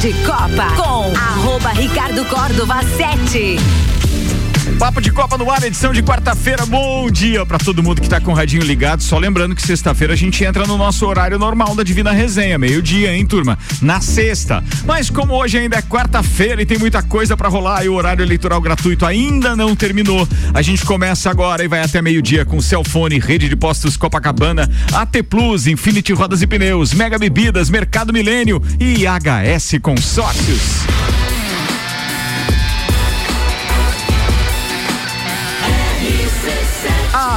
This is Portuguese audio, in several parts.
de Copa com arroba Ricardo Córdova 7. Papo de Copa no ar, edição de quarta-feira. Bom dia para todo mundo que tá com o radinho ligado. Só lembrando que sexta-feira a gente entra no nosso horário normal da Divina Resenha, meio-dia, hein, turma? Na sexta. Mas como hoje ainda é quarta-feira e tem muita coisa para rolar e o horário eleitoral gratuito ainda não terminou, a gente começa agora e vai até meio-dia com Celfone, Rede de Postos Copacabana, AT Plus, Infinity Rodas e Pneus, Mega Bebidas, Mercado Milênio e HS Consórcios.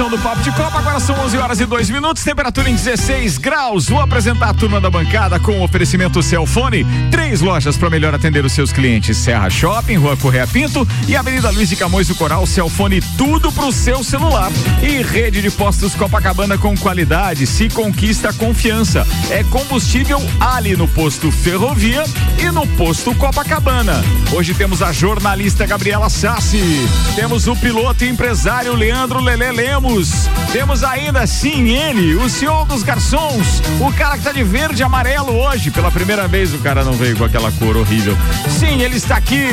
Edição do Papo de Copa. Agora são 11 horas e 2 minutos, temperatura em 16 graus. Vou apresentar a turma da bancada com o oferecimento Celfone. Três lojas para melhor atender os seus clientes: Serra Shopping, Rua Correia Pinto e Avenida Luiz de Camões do Coral. Celfone, tudo pro seu celular. E rede de postos Copacabana com qualidade. Se conquista confiança. É combustível Ali no posto Ferrovia e no posto Copacabana. Hoje temos a jornalista Gabriela Sassi. Temos o piloto e empresário Leandro Lele Lemos temos, temos ainda sim ele, o senhor dos garçons, o cara que tá de verde e amarelo hoje. Pela primeira vez o cara não veio com aquela cor horrível. Sim, ele está aqui.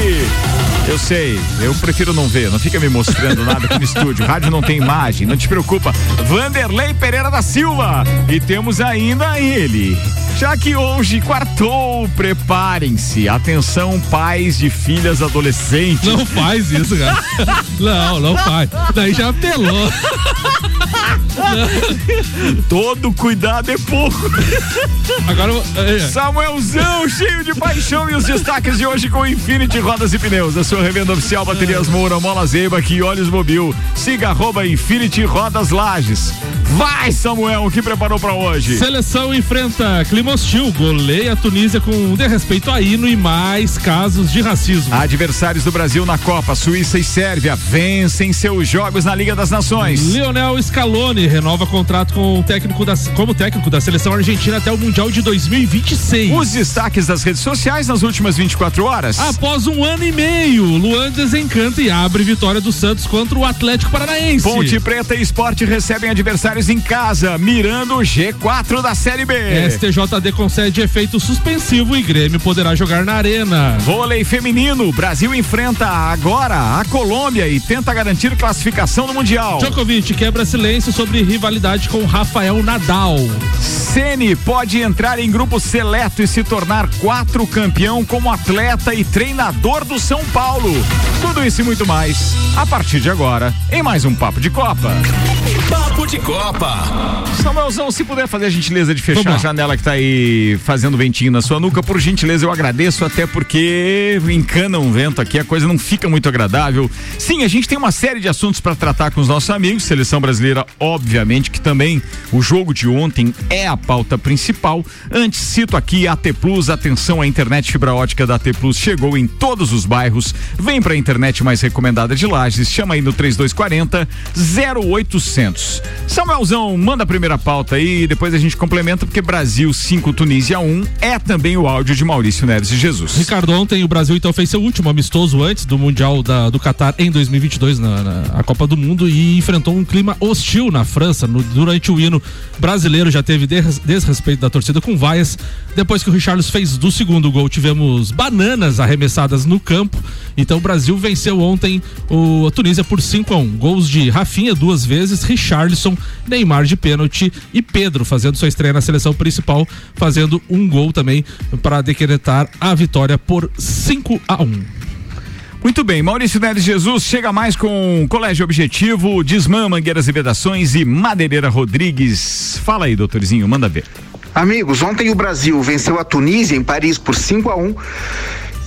Eu sei, eu prefiro não ver, não fica me mostrando nada aqui no estúdio. Rádio não tem imagem, não te preocupa. Vanderlei Pereira da Silva. E temos ainda ele. Já que hoje quartou, preparem-se. Atenção, pais de filhas adolescentes. Não faz isso, cara. não, não faz. Daí já apelou. Todo cuidado é pouco. Agora, é. Samuelzão, cheio de paixão e os destaques de hoje com Infinity Rodas e Pneus. A sua revenda oficial Baterias Moura, Mola Zeiba e Olhos Mobil. Siga arroba Infinity Rodas Lages. Vai, Samuel, o que preparou para hoje? Seleção enfrenta clima hostil, goleia a Tunísia com desrespeito a hino e mais casos de racismo. Adversários do Brasil na Copa, Suíça e Sérvia vencem seus jogos na Liga das Nações. Lionel Scaloni renova contrato com o técnico da, como técnico da seleção argentina até o Mundial de 2026. Os destaques das redes sociais nas últimas 24 horas. Após um ano e meio, Luan desencanta e abre vitória do Santos contra o Atlético Paranaense. Ponte Preta e Esporte recebem adversários em casa, mirando o G4 da Série B. STJD concede efeito suspensivo e Grêmio poderá jogar na Arena. Vôlei feminino, Brasil enfrenta agora a Colômbia e tenta garantir classificação no Mundial. Djokovic quebra silêncio sobre rivalidade com Rafael Nadal. Ceni pode entrar em grupo seleto e se tornar quatro campeão como atleta e treinador do São Paulo. Tudo isso e muito mais a partir de agora em mais um Papo de Copa. Papo de Copa. Copa. Samuelzão, se puder fazer a gentileza de fechar a janela que tá aí fazendo ventinho na sua nuca, por gentileza eu agradeço, até porque encana um vento aqui, a coisa não fica muito agradável. Sim, a gente tem uma série de assuntos para tratar com os nossos amigos, seleção brasileira, obviamente, que também o jogo de ontem é a pauta principal. Antes, cito aqui a AT Plus, atenção, a internet fibra ótica da AT Plus chegou em todos os bairros. Vem para a internet mais recomendada de Lages, chama aí no 3240 0800. Samuel Manuelzão, manda a primeira pauta aí e depois a gente complementa, porque Brasil 5, Tunísia 1 um, é também o áudio de Maurício Neres de Jesus. Ricardo, ontem o Brasil então fez seu último amistoso antes do Mundial da, do Catar em 2022, na, na a Copa do Mundo, e enfrentou um clima hostil na França. No, durante o hino brasileiro já teve des, desrespeito da torcida com vaias. Depois que o Richarlison fez do segundo gol, tivemos bananas arremessadas no campo. Então o Brasil venceu ontem o, a Tunísia por 5 a 1 Gols de Rafinha duas vezes, Richarlison Neymar de pênalti e Pedro fazendo sua estreia na seleção principal, fazendo um gol também para decretar a vitória por 5 a 1. Muito bem, Maurício Neres Jesus chega mais com Colégio Objetivo, Desmã, Mangueiras e Vedações e Madeireira Rodrigues. Fala aí, doutorzinho, manda ver. Amigos, ontem o Brasil venceu a Tunísia em Paris por 5 a 1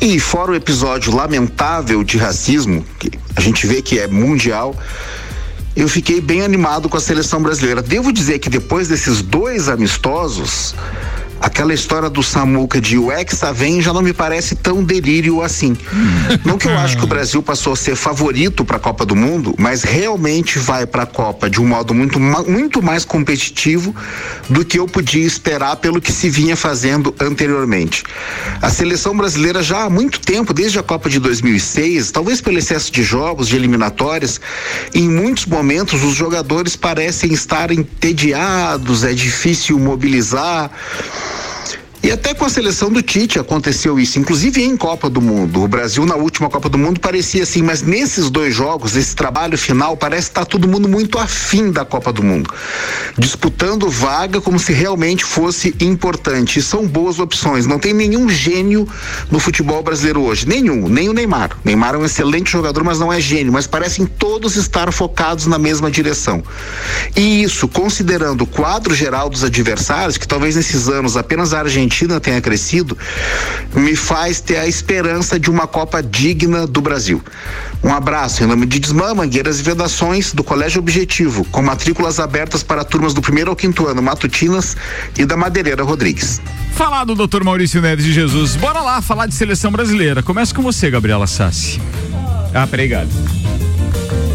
e fora o episódio lamentável de racismo, que a gente vê que é mundial, eu fiquei bem animado com a seleção brasileira. Devo dizer que depois desses dois amistosos, aquela história do Samuca de o Hexa vem já não me parece tão delírio assim. Não que eu acho que o Brasil passou a ser favorito para a Copa do Mundo, mas realmente vai para a Copa de um modo muito, muito mais competitivo do que eu podia esperar pelo que se vinha fazendo anteriormente. A seleção brasileira já há muito tempo, desde a Copa de 2006, talvez pelo excesso de jogos, de eliminatórias, em muitos momentos os jogadores parecem estar entediados, é difícil mobilizar. E até com a seleção do Tite aconteceu isso, inclusive em Copa do Mundo. O Brasil na última Copa do Mundo parecia assim, mas nesses dois jogos, esse trabalho final, parece estar tá todo mundo muito afim da Copa do Mundo. Disputando vaga como se realmente fosse importante. E são boas opções. Não tem nenhum gênio no futebol brasileiro hoje. Nenhum, nem o Neymar. Neymar é um excelente jogador, mas não é gênio. Mas parecem todos estar focados na mesma direção. E isso, considerando o quadro geral dos adversários, que talvez nesses anos apenas a Argentina Argentina tenha crescido, me faz ter a esperança de uma Copa digna do Brasil. Um abraço em nome de Desmã, Mangueiras e Vedações do Colégio Objetivo, com matrículas abertas para turmas do primeiro ao quinto ano, Matutinas e da Madeireira Rodrigues. Falar do Dr. Maurício Neves de Jesus. Bora lá falar de seleção brasileira. Começa com você, Gabriela Sassi. Ah, obrigado.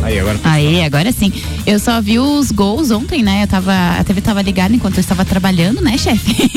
Aí, agora. Aí, agora sim. Eu só vi os gols ontem, né? Eu tava, a TV tava ligada enquanto eu estava trabalhando, né, chefe?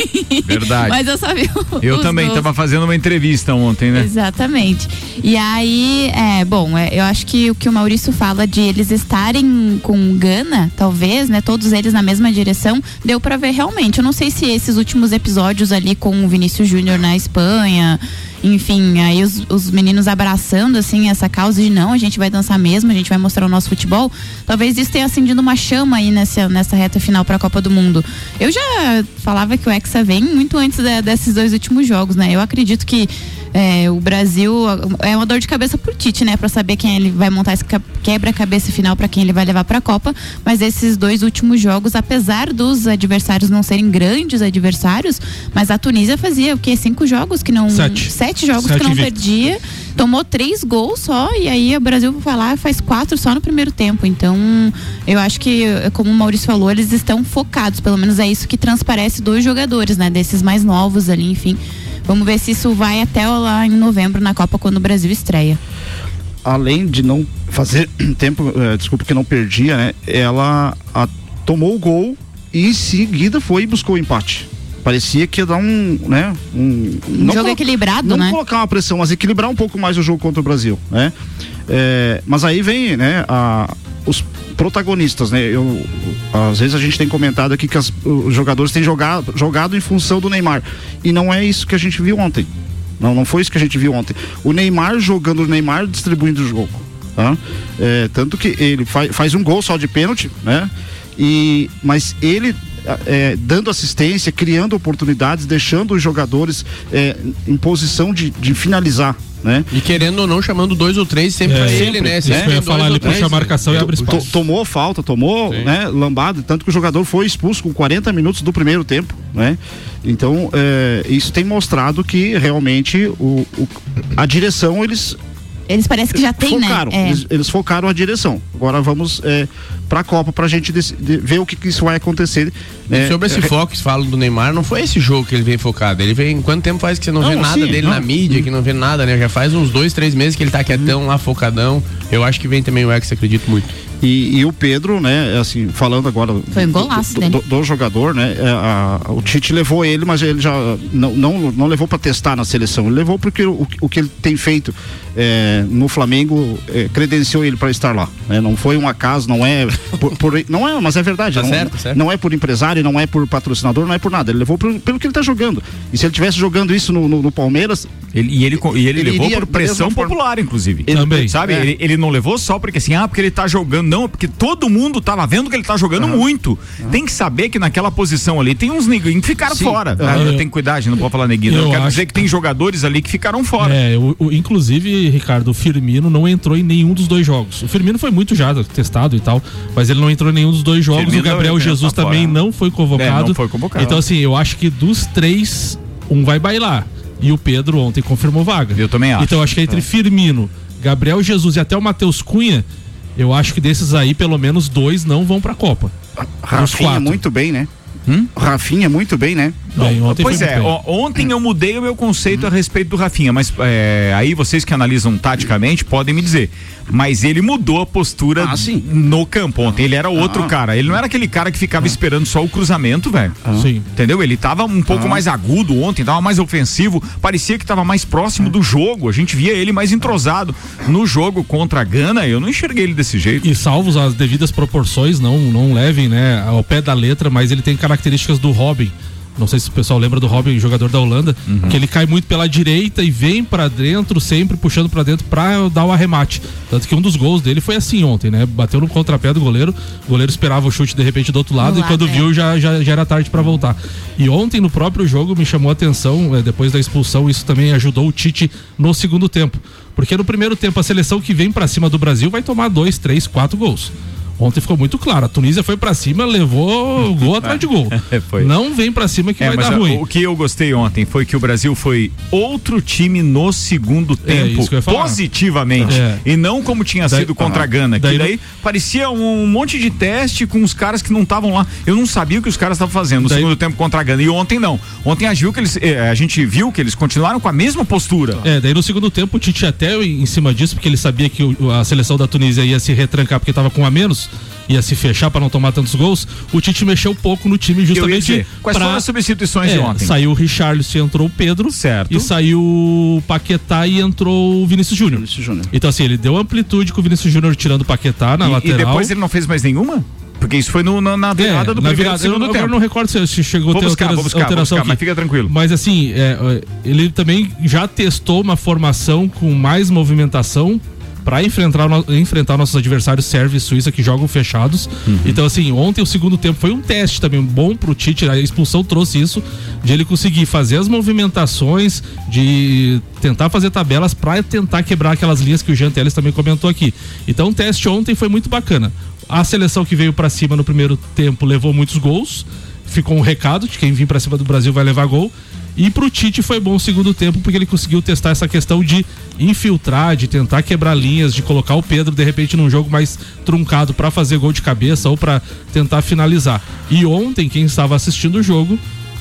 Verdade. Mas eu só vi Eu também gols. tava fazendo uma entrevista ontem, né? Exatamente. E aí, é, bom, é, eu acho que o que o Maurício fala de eles estarem com Gana, talvez, né? Todos eles na mesma direção, deu para ver realmente. Eu não sei se esses últimos episódios ali com o Vinícius Júnior na Espanha, enfim, aí os, os meninos abraçando assim essa causa de não, a gente vai dançar mesmo, a gente vai mostrar o nosso futebol. Talvez isso tenha acendido uma chama aí nessa, nessa reta final para a Copa do Mundo. Eu já falava que o Hexa vem muito antes de, desses dois últimos jogos, né? Eu acredito que é, o Brasil é uma dor de cabeça pro Tite, né? Para saber quem ele vai montar esse quebra-cabeça final para quem ele vai levar para a Copa. Mas esses dois últimos jogos, apesar dos adversários não serem grandes adversários, mas a Tunísia fazia o quê? Cinco jogos que não. Sete. Sete jogos Sete que não perdia. Tomou três gols só e aí o Brasil vai lá faz quatro só no primeiro tempo. Então, eu acho que, como o Maurício falou, eles estão focados. Pelo menos é isso que transparece dos jogadores, né? Desses mais novos ali, enfim. Vamos ver se isso vai até lá em novembro na Copa quando o Brasil estreia. Além de não fazer tempo, uh, desculpa que não perdia, né? Ela a, tomou o gol e em seguida foi e buscou o empate. Parecia que ia dar um, né? Um, um jogo equilibrado, não né? Não colocar uma pressão, mas equilibrar um pouco mais o jogo contra o Brasil, né? É, mas aí vem, né? A, os protagonistas, né? Eu, às vezes a gente tem comentado aqui que as, os jogadores têm jogado, jogado em função do Neymar. E não é isso que a gente viu ontem. Não, não foi isso que a gente viu ontem. O Neymar jogando o Neymar distribuindo o jogo. Tá? É, tanto que ele faz, faz um gol só de pênalti, né? E, mas ele é, dando assistência, criando oportunidades, deixando os jogadores é, em posição de, de finalizar. Né? E querendo ou não, chamando dois ou três sempre é, pra ele, né? Sempre né? ia falar, ele puxa a marcação e abre espaço. Tomou falta, tomou né, lambada, tanto que o jogador foi expulso com 40 minutos do primeiro tempo, né? Então, é, isso tem mostrado que realmente o, o, a direção, eles eles parecem que já tem, né? focaram, né? É. Eles, eles, focaram a direção. Agora vamos é, para a Copa para a gente ver o que, que, isso vai acontecer. É, sobre esse é, foco que falam do Neymar, não foi esse jogo que ele vem focado. Ele vem. Quanto tempo faz que você não, não vê nada sim, dele não. na mídia, que não vê nada, né? Já faz uns dois, três meses que ele tá quietão lá, focadão. Eu acho que vem também o Ex, acredito muito. E, e, o Pedro, né, assim, falando agora Foi um golaço do, do, do, jogador, né? É, a, o Tite levou ele, mas ele já não, não, não levou para testar na seleção. Ele levou porque o, o que ele tem feito é, no Flamengo é, credenciou ele para estar lá. Né? Não foi um acaso, não é por, por não é, mas é verdade. Tá não, certo, tá certo. não é por empresário, não é por patrocinador, não é por nada. Ele levou por, pelo que ele está jogando. E se ele tivesse jogando isso no, no, no Palmeiras, ele, e ele, e ele, ele levou por pressão popular, inclusive. Ele, também. Sabe? É. Ele, ele não levou só porque assim, ah, porque ele tá jogando. Não, porque todo mundo tava vendo que ele tá jogando uhum. muito. Uhum. Tem que saber que naquela posição ali tem uns neguinhos que ficaram Sim. fora. Uhum. Tem que cuidar, não pode falar neguinho. Eu, eu quero dizer que tem jogadores ali que ficaram fora. É, o, o, inclusive, Ricardo, o Firmino não entrou em nenhum dos dois jogos. O Firmino foi muito já testado e tal, mas ele não entrou em nenhum dos dois jogos. Firmino o Gabriel Jesus tá também não foi convocado. É, não foi convocado. Então, assim, eu acho que dos três, um vai bailar. E o Pedro ontem confirmou vaga. Eu também acho. Então, acho que entre Firmino, Gabriel Jesus e até o Matheus Cunha, eu acho que desses aí, pelo menos dois não vão pra Copa. Rafinha muito bem, né? Hum? Rafinha muito bem, né? Bem, ontem pois é, muito bem. ontem eu mudei o meu conceito a respeito do Rafinha, mas é, aí vocês que analisam taticamente podem me dizer. Mas ele mudou a postura Ah, sim. no campo ontem. Ele era outro cara. Ele não era aquele cara que ficava esperando só o cruzamento, velho. Sim. Entendeu? Ele tava um pouco mais agudo ontem, tava mais ofensivo, parecia que tava mais próximo do jogo. A gente via ele mais entrosado no jogo contra a Gana. Eu não enxerguei ele desse jeito. E salvos as devidas proporções, não, não levem, né, ao pé da letra, mas ele tem características do Robin. Não sei se o pessoal lembra do Robin, jogador da Holanda, que ele cai muito pela direita e vem pra dentro, sempre puxando pra dentro pra dar o arremate. Tanto que um dos gols dele foi assim ontem, né? Bateu no contrapé do goleiro, o goleiro esperava o chute de repente do outro lado Do e quando é. viu já, já, já era tarde pra voltar. E ontem no próprio jogo me chamou a atenção, eh, depois da expulsão, isso também ajudou o Tite no segundo tempo. Porque no primeiro tempo a seleção que vem pra cima do Brasil vai tomar dois, três, quatro gols. Ontem ficou muito claro, a Tunísia foi pra cima, levou gol atrás de gol. Foi. Não vem pra cima que É, vai dar ruim. o que eu gostei ontem foi que o Brasil foi outro time no segundo tempo, É, ia falar. positivamente. É. E não como tinha Daí- sido contra a Gana. Daí que daí parecia um monte de teste com os caras que não estavam lá. Eu não sabia o que os caras estavam fazendo no Daí- segundo tempo contra a Gana. E ontem não. Ontem a, que eles, eh, a gente viu que eles continuaram com a mesma postura. É, daí no segundo tempo o Tite até em cima disso, porque ele sabia que o- a seleção da Tunísia ia se retrancar porque tava com a menos, ia se fechar pra não tomar tantos gols. O Tite mexeu pouco no time justamente quais pra- foram as substituições de É, ontem? Saiu o Richarlison e entrou o Pedro. Certo. E saiu o Paquetá e entrou o Vinícius Júnior. Vinícius Júnior. Então assim, ele deu amplitude com o Vinícius Júnior tirando o Paquetá na E- e, lateral. depois ele não fez mais nenhuma? Porque isso foi no- na, na É, virada do na primeiro virada, e segundo eu, tempo. Eu não recordo se se chegou Vou a ter buscar, altera- vou buscar, alteração buscar, mas fica tranquilo. Mas assim, é, é, ele também já testou uma formação com mais movimentação para enfrentar, enfrentar nossos adversários Sérvia e Suíça que jogam fechados. Uhum. Então assim, ontem o segundo tempo foi um teste também bom pro Tite, a expulsão trouxe isso de ele conseguir fazer as movimentações, de tentar fazer tabelas para tentar quebrar aquelas linhas que o Jean Teles também comentou aqui. Então o teste ontem foi muito bacana. A seleção que veio para cima no primeiro tempo levou muitos gols. Ficou um recado de quem vir para cima do Brasil vai levar gol. E pro Tite foi bom o segundo tempo porque ele conseguiu testar essa questão de infiltrar, de tentar quebrar linhas, de colocar o Pedro de repente num jogo mais truncado para fazer gol de cabeça ou para tentar finalizar. E ontem quem estava assistindo o jogo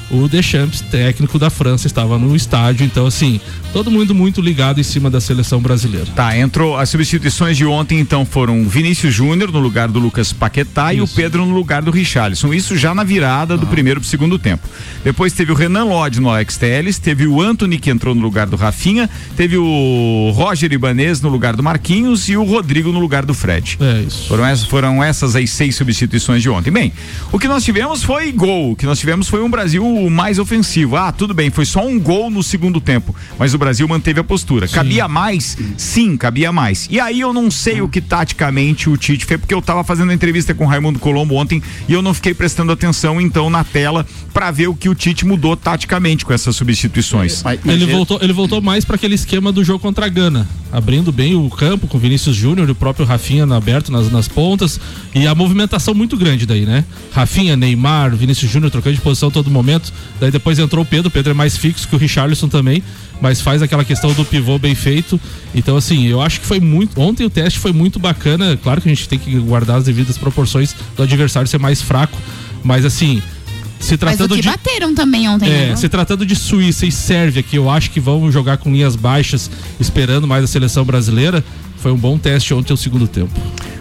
o Deschamps, técnico da França, estava no estádio, então assim, todo mundo muito ligado em cima da seleção brasileira. Tá, entrou as substituições de ontem, então foram Vinícius Júnior no lugar do Lucas Paquetá e o Isso. Pedro no lugar do Richarlison. Isso já na virada do primeiro pro segundo tempo. Depois teve o Renan Lodge no Alex Telles, teve o Anthony que entrou no lugar do Rafinha, teve o Roger Ibanez no lugar do Marquinhos e o Rodrigo no lugar do Fred. É isso. Foram essas, foram essas as seis substituições de ontem. Bem, o que nós tivemos foi gol. O que nós tivemos foi um Brasil mais ofensivo. Ah, tudo bem, foi só um gol no segundo tempo. Mas o Brasil manteve a postura. Cabia mais? Sim, cabia mais. E aí eu não sei o que taticamente o Tite fez, porque eu tava fazendo entrevista com o Raimundo Colombo ontem e eu não fiquei prestando atenção, então, na tela, para ver o que o Tite mudou taticamente com essas substituições. Ele voltou, ele voltou mais para aquele esquema do jogo contra a Gana, abrindo bem o campo com Vinícius Júnior e o próprio Rafinha aberto nas, nas pontas e a movimentação muito grande daí, né? Rafinha, Neymar, Vinícius Júnior trocando de posição a todo momento. Daí depois entrou o Pedro, o Pedro é mais fixo que o Richarlison também, mas faz aquela questão do pivô bem feito. Então assim, eu acho que foi muito, ontem o teste foi muito bacana. Claro que a gente tem que guardar as devidas proporções do adversário ser mais fraco, mas assim, se Mas o tratando que de bateram também ontem, é, né? se tratando de Suíça e Sérvia, que eu acho que vão jogar com linhas baixas, esperando mais a seleção brasileira, foi um bom teste ontem o segundo tempo.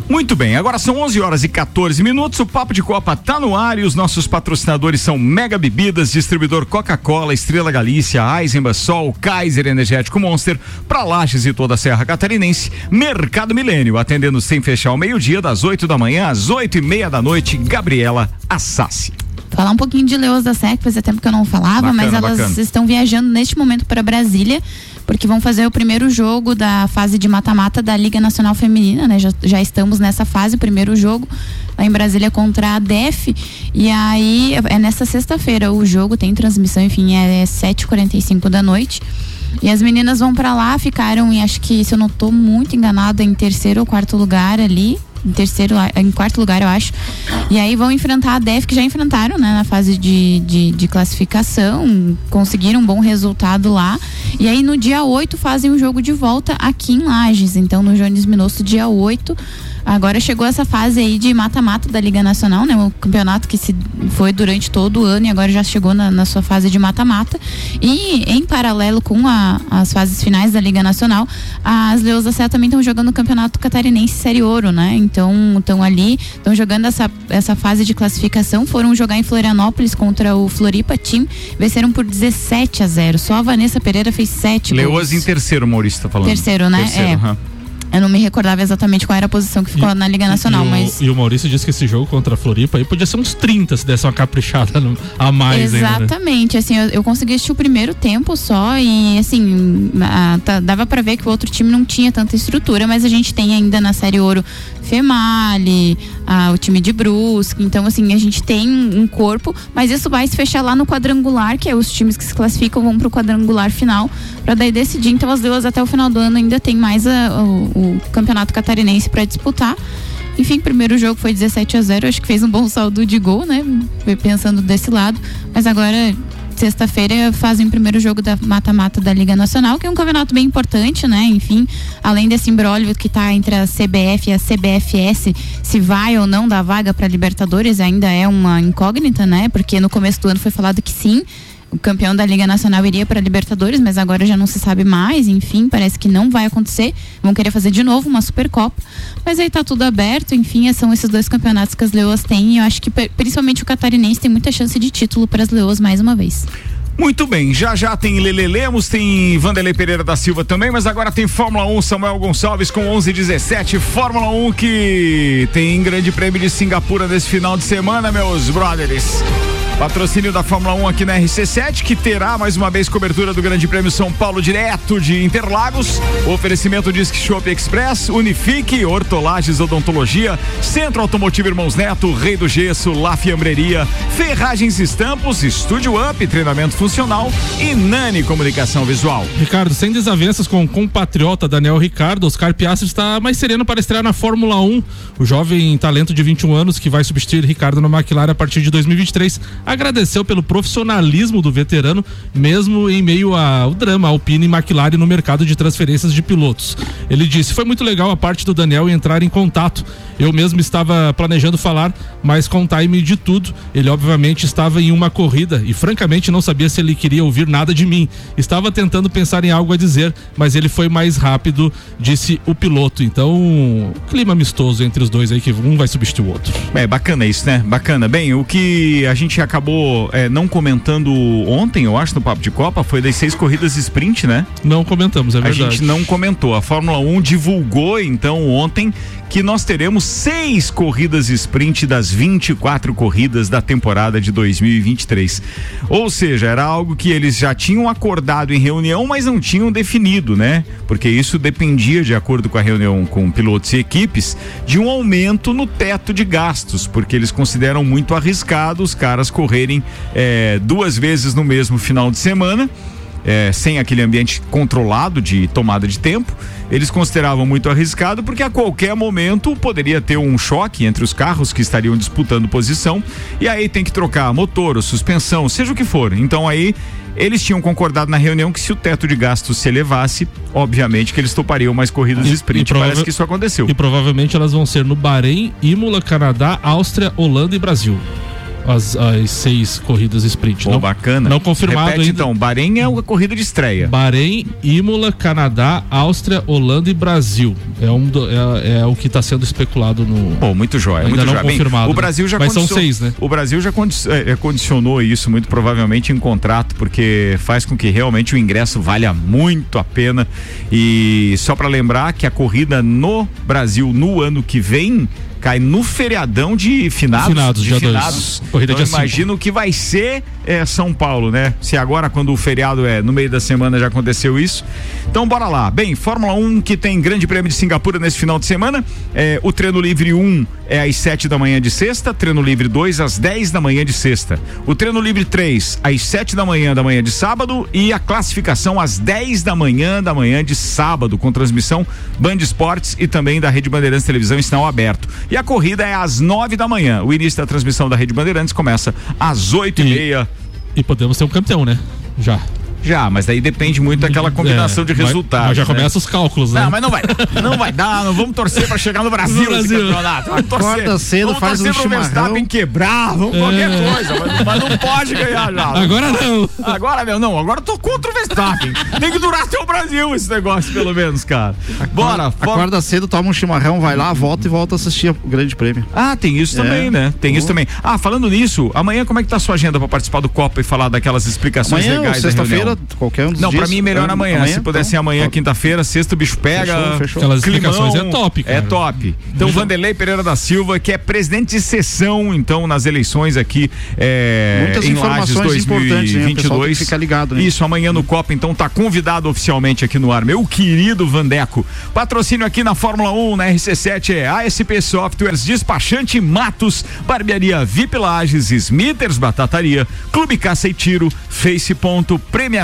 Muito bem, agora são 11 horas e 14 minutos. O Papo de Copa tá no ar e os nossos patrocinadores são Mega Bebidas, distribuidor Coca-Cola, Estrela Galícia, Eisenbach, Sol, Kaiser Energético Monster, Lages e toda a Serra Catarinense. Mercado Milênio, atendendo sem fechar ao meio-dia, das 8 da manhã às 8 e meia da noite. Gabriela Assassi. Falar um pouquinho de Leões da Sec, fazia tempo que eu não falava, Bacana, mas elas bacana. estão viajando neste momento para Brasília, porque vão fazer o primeiro jogo da fase de mata-mata da Liga Nacional Feminina, né? Já, já estamos nessa fase, o primeiro jogo lá em Brasília contra a DEF. E aí é nessa sexta-feira o jogo, tem transmissão, enfim, é 7h45 da noite. E as meninas vão para lá, ficaram em, acho que, se eu não tô muito enganada, em terceiro ou quarto lugar ali. Em terceiro, em quarto lugar, eu acho. E aí vão enfrentar a DEF, que já enfrentaram, né, na fase de, de, de classificação. Conseguiram um bom resultado lá. E aí no dia 8 fazem o jogo de volta aqui em Lages. Então, no Jones Minosso, dia 8. Agora chegou essa fase aí de mata-mata da Liga Nacional, né? O campeonato que se foi durante todo o ano e agora já chegou na, na sua fase de mata-mata. E em paralelo com a, as fases finais da Liga Nacional, as Leões da Serra também estão jogando o Campeonato Catarinense Série Ouro, né? Então estão ali, estão jogando essa, essa fase de classificação. Foram jogar em Florianópolis contra o Floripa Team, venceram por 17 a 0. Só a Vanessa Pereira fez 7 Leoas em terceiro, Maurício tá falando. Terceiro, né? Terceiro, é. aham. Eu não me recordava exatamente qual era a posição que ficou na Liga Nacional, e, o- mas. e o Maurício disse que esse jogo contra a Floripa aí podia ser uns 30 se desse uma caprichada no- a mais ainda. né? Exatamente, assim, eu, eu consegui assistir o primeiro tempo só e assim, a- tá- dava pra ver que o outro time não tinha tanta estrutura, mas a gente tem ainda na Série Ouro Female, a- o time de Brusque, então assim, a gente tem um corpo, mas isso vai se fechar lá no quadrangular, que é os times que se classificam vão pro quadrangular final, pra daí decidir, então as duas até o final do ano ainda tem mais a- o, o campeonato catarinense pra disputar. Enfim, primeiro jogo foi 17 a 0 acho que fez um bom saldo de gol, né? Pensando desse lado. Mas agora, sexta-feira, fazem o primeiro jogo da mata-mata da Liga Nacional, que é um campeonato bem importante, né? Enfim, além desse imbróglio que tá entre a CBF e a CBFS, se vai ou não dar vaga para Libertadores, ainda é uma incógnita, né? Porque no começo do ano foi falado que sim. O campeão da Liga Nacional iria para Libertadores, mas agora já não se sabe mais. Enfim, parece que não vai acontecer. Vão querer fazer de novo uma Supercopa. Mas aí tá tudo aberto. Enfim, são esses dois campeonatos que as Leoas têm. E eu acho que pri- principalmente o catarinense tem muita chance de título para as Leoas mais uma vez. Muito bem, já já tem Lele Lemos, tem Vanderlei Pereira da Silva também, mas agora tem Fórmula 1, Samuel Gonçalves com 11 e 17, Fórmula 1 que tem grande prêmio de Singapura nesse final de semana, meus brothers. Patrocínio da Fórmula 1 aqui na RC7, que terá mais uma vez cobertura do Grande Prêmio São Paulo direto de Interlagos. Oferecimento Disque Shop Express, Unifique, Hortolagens Odontologia, Centro Automotivo Irmãos Neto, Rei do Gesso, La Fiambreria, Ferragens Estampos, Estúdio Up, treinamento funcional e Nani Comunicação Visual. Ricardo, sem desavenças com o compatriota Daniel Ricardo, Oscar Piastri está mais sereno para estrear na Fórmula 1. O jovem talento de 21 anos que vai substituir Ricardo na McLaren a partir de 2023 agradeceu pelo profissionalismo do veterano, mesmo em meio ao drama Alpine e McLaren no mercado de transferências de pilotos. Ele disse: Foi muito legal a parte do Daniel entrar em contato. Eu mesmo estava planejando falar, mas com o time de tudo, ele obviamente estava em uma corrida e francamente não sabia se ele queria ouvir nada de mim. Estava tentando pensar em algo a dizer, mas ele foi mais rápido, disse o piloto. Então, clima amistoso entre os dois aí que um vai substituir o outro. É bacana isso, né? Bacana. Bem, o que a gente acabou é, não comentando ontem, eu acho, no Papo de Copa, foi das seis corridas sprint, né? Não comentamos, é A verdade. gente não comentou. A Fórmula 1 divulgou então ontem que nós teremos seis corridas sprint das 24 corridas da temporada de 2023. Ou seja, era algo que eles já tinham acordado em reunião, mas não tinham definido, né? Porque isso dependia, de acordo com a reunião com pilotos e equipes, de um aumento no teto de gastos, porque eles consideram muito arriscado os caras correrem eh, duas vezes no mesmo final de semana é, sem aquele ambiente controlado de tomada de tempo. Eles consideravam muito arriscado porque a qualquer momento poderia ter um choque entre os carros que estariam disputando posição e aí tem que trocar motor ou suspensão, seja o que for. Então aí eles tinham concordado na reunião que se o teto de gastos se elevasse, obviamente que eles topariam mais corridas E- de e sprint. prova- Parece que isso aconteceu. E provavelmente elas vão ser no Bahrein, Imola, Canadá, Áustria, Holanda e Brasil. As, as seis corridas sprint. Pô, não, bacana. Não confirmado Repete, ainda. então, Bahrein é a corrida de estreia. Bahrein, Imola, Canadá, Áustria, Holanda e Brasil. É, um do- é, é o que está sendo especulado no. Pô, muito jóia, Ainda muito não. Bem, confirmado, o né? Brasil já Mas são seis, né? O Brasil já eh, eh, condicionou isso muito provavelmente em contrato, porque faz com que realmente o ingresso valha muito a pena. E só para lembrar que a corrida no Brasil no ano que vem cai no feriadão de finados. Finados, de dia dois. finados. Corrida então dia cinco. imagina o que vai ser é, São Paulo, né? Se agora, quando o feriado é no meio da semana, já aconteceu isso. Então, bora lá. Bem, Fórmula 1 que tem grande prêmio de Singapura nesse final de semana. É, o treino livre 1 é às 7 da manhã de sexta, treino livre 2 às 10 da manhã de sexta. O treino livre 3 às 7 da manhã da manhã de sábado e a classificação às 10 da manhã da manhã de sábado, com transmissão Band Esportes e também da Rede Bandeirantes Televisão em sinal aberto. E a corrida é às 9 da manhã. O início da transmissão da Rede Bandeirantes começa às 8 e E- meia. E podemos ter um campeão, né? Já. Já, mas daí depende muito daquela combinação É, de resultados. Mas já né? começa os cálculos, né? Não, mas não vai. Não vai dar, não vamos torcer pra chegar no Brasil, No esse Brasil. campeonato. Vamos torcer. Acorda cedo, vamos faz torcer um pro chimarrão. Verstappen quebrar, vamos qualquer coisa, mas, mas não pode ganhar já. Agora não. Agora, meu, não, agora eu tô contra o Verstappen. Tem que durar até o Brasil esse negócio, pelo menos, cara. Bora, bora. Acorda cedo, toma um chimarrão, vai lá, volta e volta a assistir o Grande Prêmio. Ah, tem isso É. também, né? Tem isso também. Ah, falando nisso, amanhã como é que tá a sua agenda pra participar do Copa e falar daquelas explicações Amanhã, legais da sexta-feira, qualquer um dos Não, dias. pra mim melhor Ah, amanhã. Se puder ser amanhã, então, quinta-feira, sexta o bicho pega. Fechou, fechou. Aquelas Climão, explicações é top, cara. É top. Então, Vanderlei Pereira da Silva, que é presidente de sessão, então, nas eleições aqui é, Muitas em Lages informações né? Que 2022. ficar ligado, né? Isso, amanhã no Copa, então, tá convidado oficialmente aqui no ar. Meu querido Vandeco. Patrocínio aqui na Fórmula 1, na RC7 é ASP Softwares, Despachante Matos, Barbearia VIP Lages, Smithers Batataria, Clube Caça e Tiro, Face Ponto,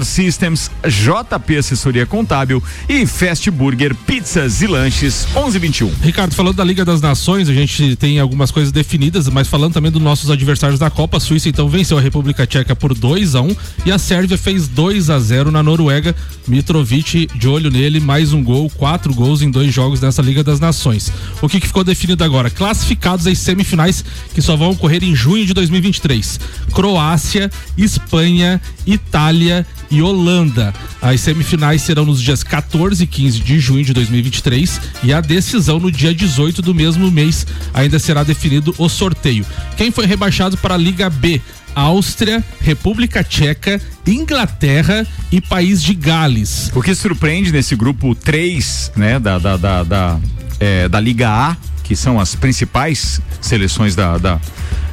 Systems, JP Assessoria Contábil e Fast Burger Pizzas e Lanches 1121. Ricardo, falando da Liga das Nações, a gente tem algumas coisas definidas, mas falando também dos nossos adversários da Copa, a Suíça então venceu a República Tcheca por 2 a 1 e a Sérvia fez 2 a 0 na Noruega. Mitrovic de olho nele, mais um gol, quatro gols em dois jogos nessa Liga das Nações. O que, que ficou definido agora? Classificados às semifinais que só vão ocorrer em junho de 2023. Croácia, Espanha, Itália e Holanda. As semifinais serão nos dias 14 e 15 de junho de 2023 e a decisão no dia 18 do mesmo mês. Ainda será definido o sorteio. Quem foi rebaixado para a Liga B? Áustria, República Tcheca, Inglaterra e País de Gales. O que surpreende nesse grupo 3, né, da, da, da, da, é, da Liga A, que são as principais seleções da, da,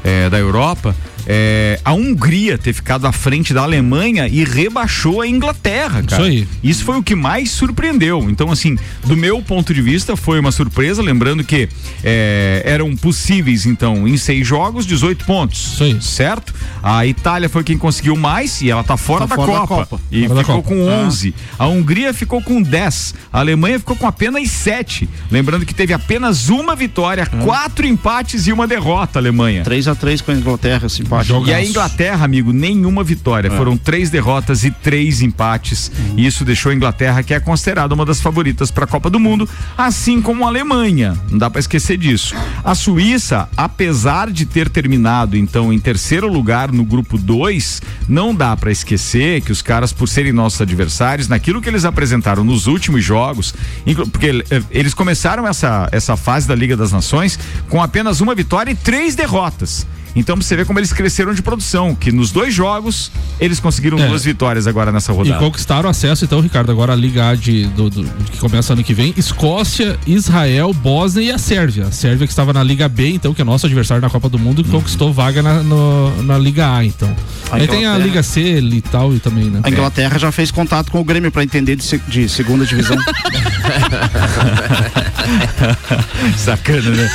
é, da Europa, é, a Hungria ter ficado à frente da Alemanha e rebaixou a Inglaterra, cara. Isso aí. Isso foi o que mais surpreendeu. Então, assim, do meu ponto de vista, foi uma surpresa, lembrando que é, eram possíveis, então, em seis jogos, 18 pontos. Isso aí. Certo? A Itália foi quem conseguiu mais e ela tá fora, Tá da, fora da Copa. Copa. E Fora ficou Copa. com Ah. 11. A Hungria ficou com 10. A Alemanha ficou com apenas 7. Lembrando que teve apenas uma vitória, Ah. quatro empates e uma derrota, a Alemanha. 3x3 com a Inglaterra, simpático. Joga- E a Inglaterra, amigo, nenhuma vitória. Foram três derrotas e três empates. E isso deixou a Inglaterra, que é considerada uma das favoritas para a Copa do Mundo, assim como a Alemanha. Não dá para esquecer disso. A Suíça, apesar de ter terminado então em terceiro lugar no grupo 2, não dá para esquecer que os caras, por serem nossos adversários, naquilo que eles apresentaram nos últimos jogos, porque eh, eles começaram essa, essa fase da Liga das Nações com apenas uma vitória e três derrotas. Então você vê como eles cresceram de produção, que nos dois jogos eles conseguiram É. duas vitórias agora nessa E rodada. conquistaram acesso, então, Ricardo, agora a Liga A de, do, do- que começa ano que vem. Escócia, Israel, Bósnia e a Sérvia. A Sérvia que estava na Liga B, então, que é nosso adversário na Copa do Mundo, que conquistou vaga na, no- na Liga A, então. A Aí tem a Liga C e tal, e também, né? A Inglaterra já fez contato com o Grêmio para entender de, de segunda divisão. Sacana, né?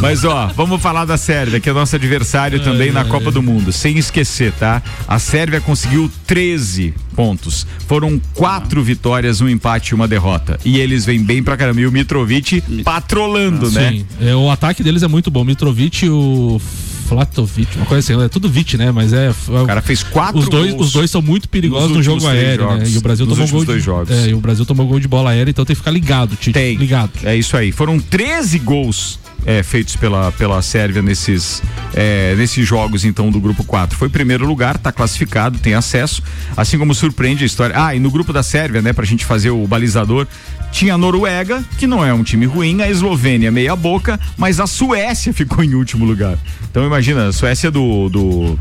Mas ó, vamos falar da Sérvia, que é nosso adversário também na Copa do Mundo. Sem esquecer, tá? A Sérvia conseguiu 13 pontos. Foram quatro vitórias, um empate e uma derrota. E eles vêm bem pra caramba. E o Mitrovic patrolando, né? Sim, é, o ataque deles é muito bom. Mitrovic e o Flatovic, uma coisa assim, é tudo Vit, né? Mas é. O cara fez quatro os dois, gols os dois são muito perigosos no jogo aéreo, né? jogos. E o Brasil tomou gol. dois de, jogos. É, e o Brasil tomou gol de bola aérea, então tem que ficar ligado, Tite. Tem. Ligado. É isso aí. Foram 13 gols é, feitos pela, pela Sérvia nesses, é, nesses jogos, então, do grupo 4. Foi primeiro lugar, tá classificado, tem acesso. Assim como surpreende a história. Ah, e no grupo da Sérvia, né, pra gente fazer o balizador, tinha a Noruega, que não é um time ruim, a Eslovênia meia boca, mas a Suécia ficou em último lugar. Então imagina, a Suécia do, do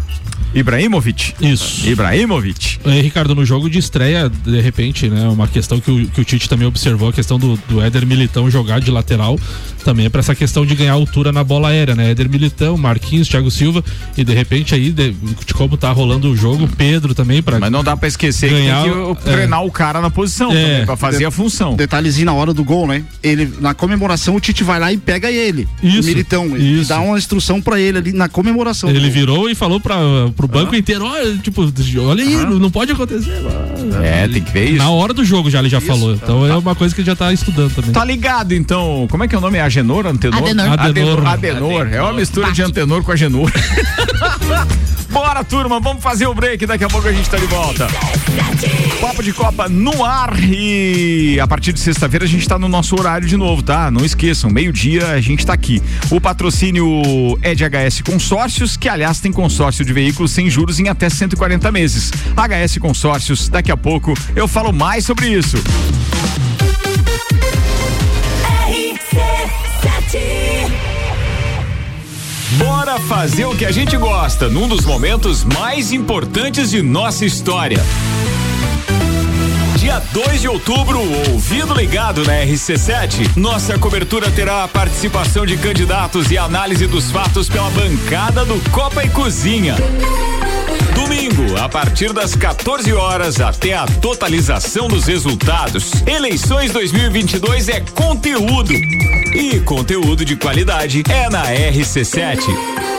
Ibrahimovic. Isso. Ibrahimovic. É, Ricardo, no jogo de estreia, de repente, né, uma questão que o, que o Tite também observou, a questão do, do Éder Militão jogar de lateral, também é pra essa questão de ganhar altura na bola aérea, né? Éder Militão, Marquinhos, Thiago Silva, e de repente aí, de, de como tá rolando o jogo, Pedro também, pra Mas não dá pra esquecer Ganhar, que tem que treinar o cara na posição É. também, pra fazer a função. Detalhezinho na hora do gol, né? Ele, na comemoração, o Tite vai lá e pega ele. Isso, O Militão. E isso. dá uma instrução para ele ali na comemoração. Ele virou e falou pra, pro banco inteiro, olha, tipo, olha aí, não pode acontecer. É, tem que ver isso. Na hora do jogo já ele já falou. Então é uma coisa que ele já tá estudando também. Tá ligado, então. Como é que é o nome? Agenor? Antenor? Adenor. Adenor. Adenor. Adenor. É uma mistura de antenor com agenor. Bora, turma, vamos fazer o break. Daqui a pouco a gente tá de volta. Papo de Copa no ar e a partir de sexta-feira a gente tá no nosso horário de novo, tá? Não esqueçam, meio-dia a gente tá aqui. O patrocínio é de HS Consórcios, que aliás tem consórcio de veículos sem juros em até 140 meses. HS Consórcios, daqui a pouco eu falo mais sobre isso. Bora fazer o que a gente gosta num dos momentos mais importantes de nossa história. Dia 2 de outubro, ouvido ligado na RC7, nossa cobertura terá a participação de candidatos e análise dos fatos pela bancada do Copa e Cozinha. Domingo, a partir das 14 horas até a totalização dos resultados. Eleições 2022 é conteúdo. E conteúdo de qualidade é na RC7.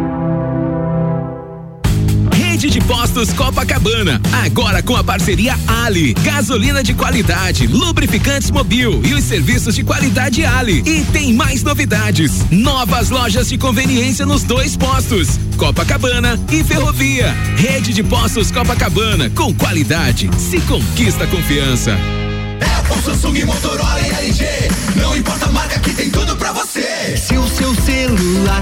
Rede de Postos Copacabana. Agora com a parceria Ali. Gasolina de qualidade, lubrificantes mobil e os serviços de qualidade Ali. E tem mais novidades. Novas lojas de conveniência nos dois postos. Copacabana e Ferrovia. Rede de Postos Copacabana. Com qualidade. Se conquista confiança. Apple, Samsung, Motorola e LG. Não importa a marca que tem tudo pra você. Se o seu celular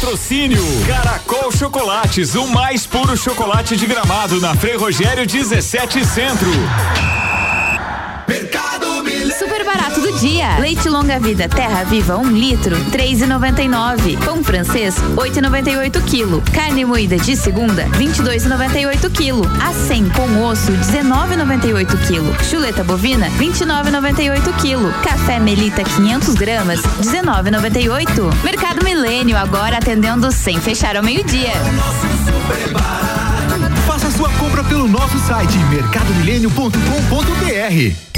Patrocínio Caracol Chocolates, o mais puro chocolate de gramado na Frei Rogério 17 Centro. Dia. Leite longa vida Terra Viva 1 um litro, 3,99. Pão francês, 8,98 quilo. Carne moída de segunda, 22,98 quilo. A100 com osso, 19,98 quilo. Chuleta bovina, 29,98 quilo. Café Melita 500 gramas, 19,98. Mercado Milênio agora atendendo sem fechar ao meio-dia. Faça sua compra pelo nosso site mercadomilênio.com.br.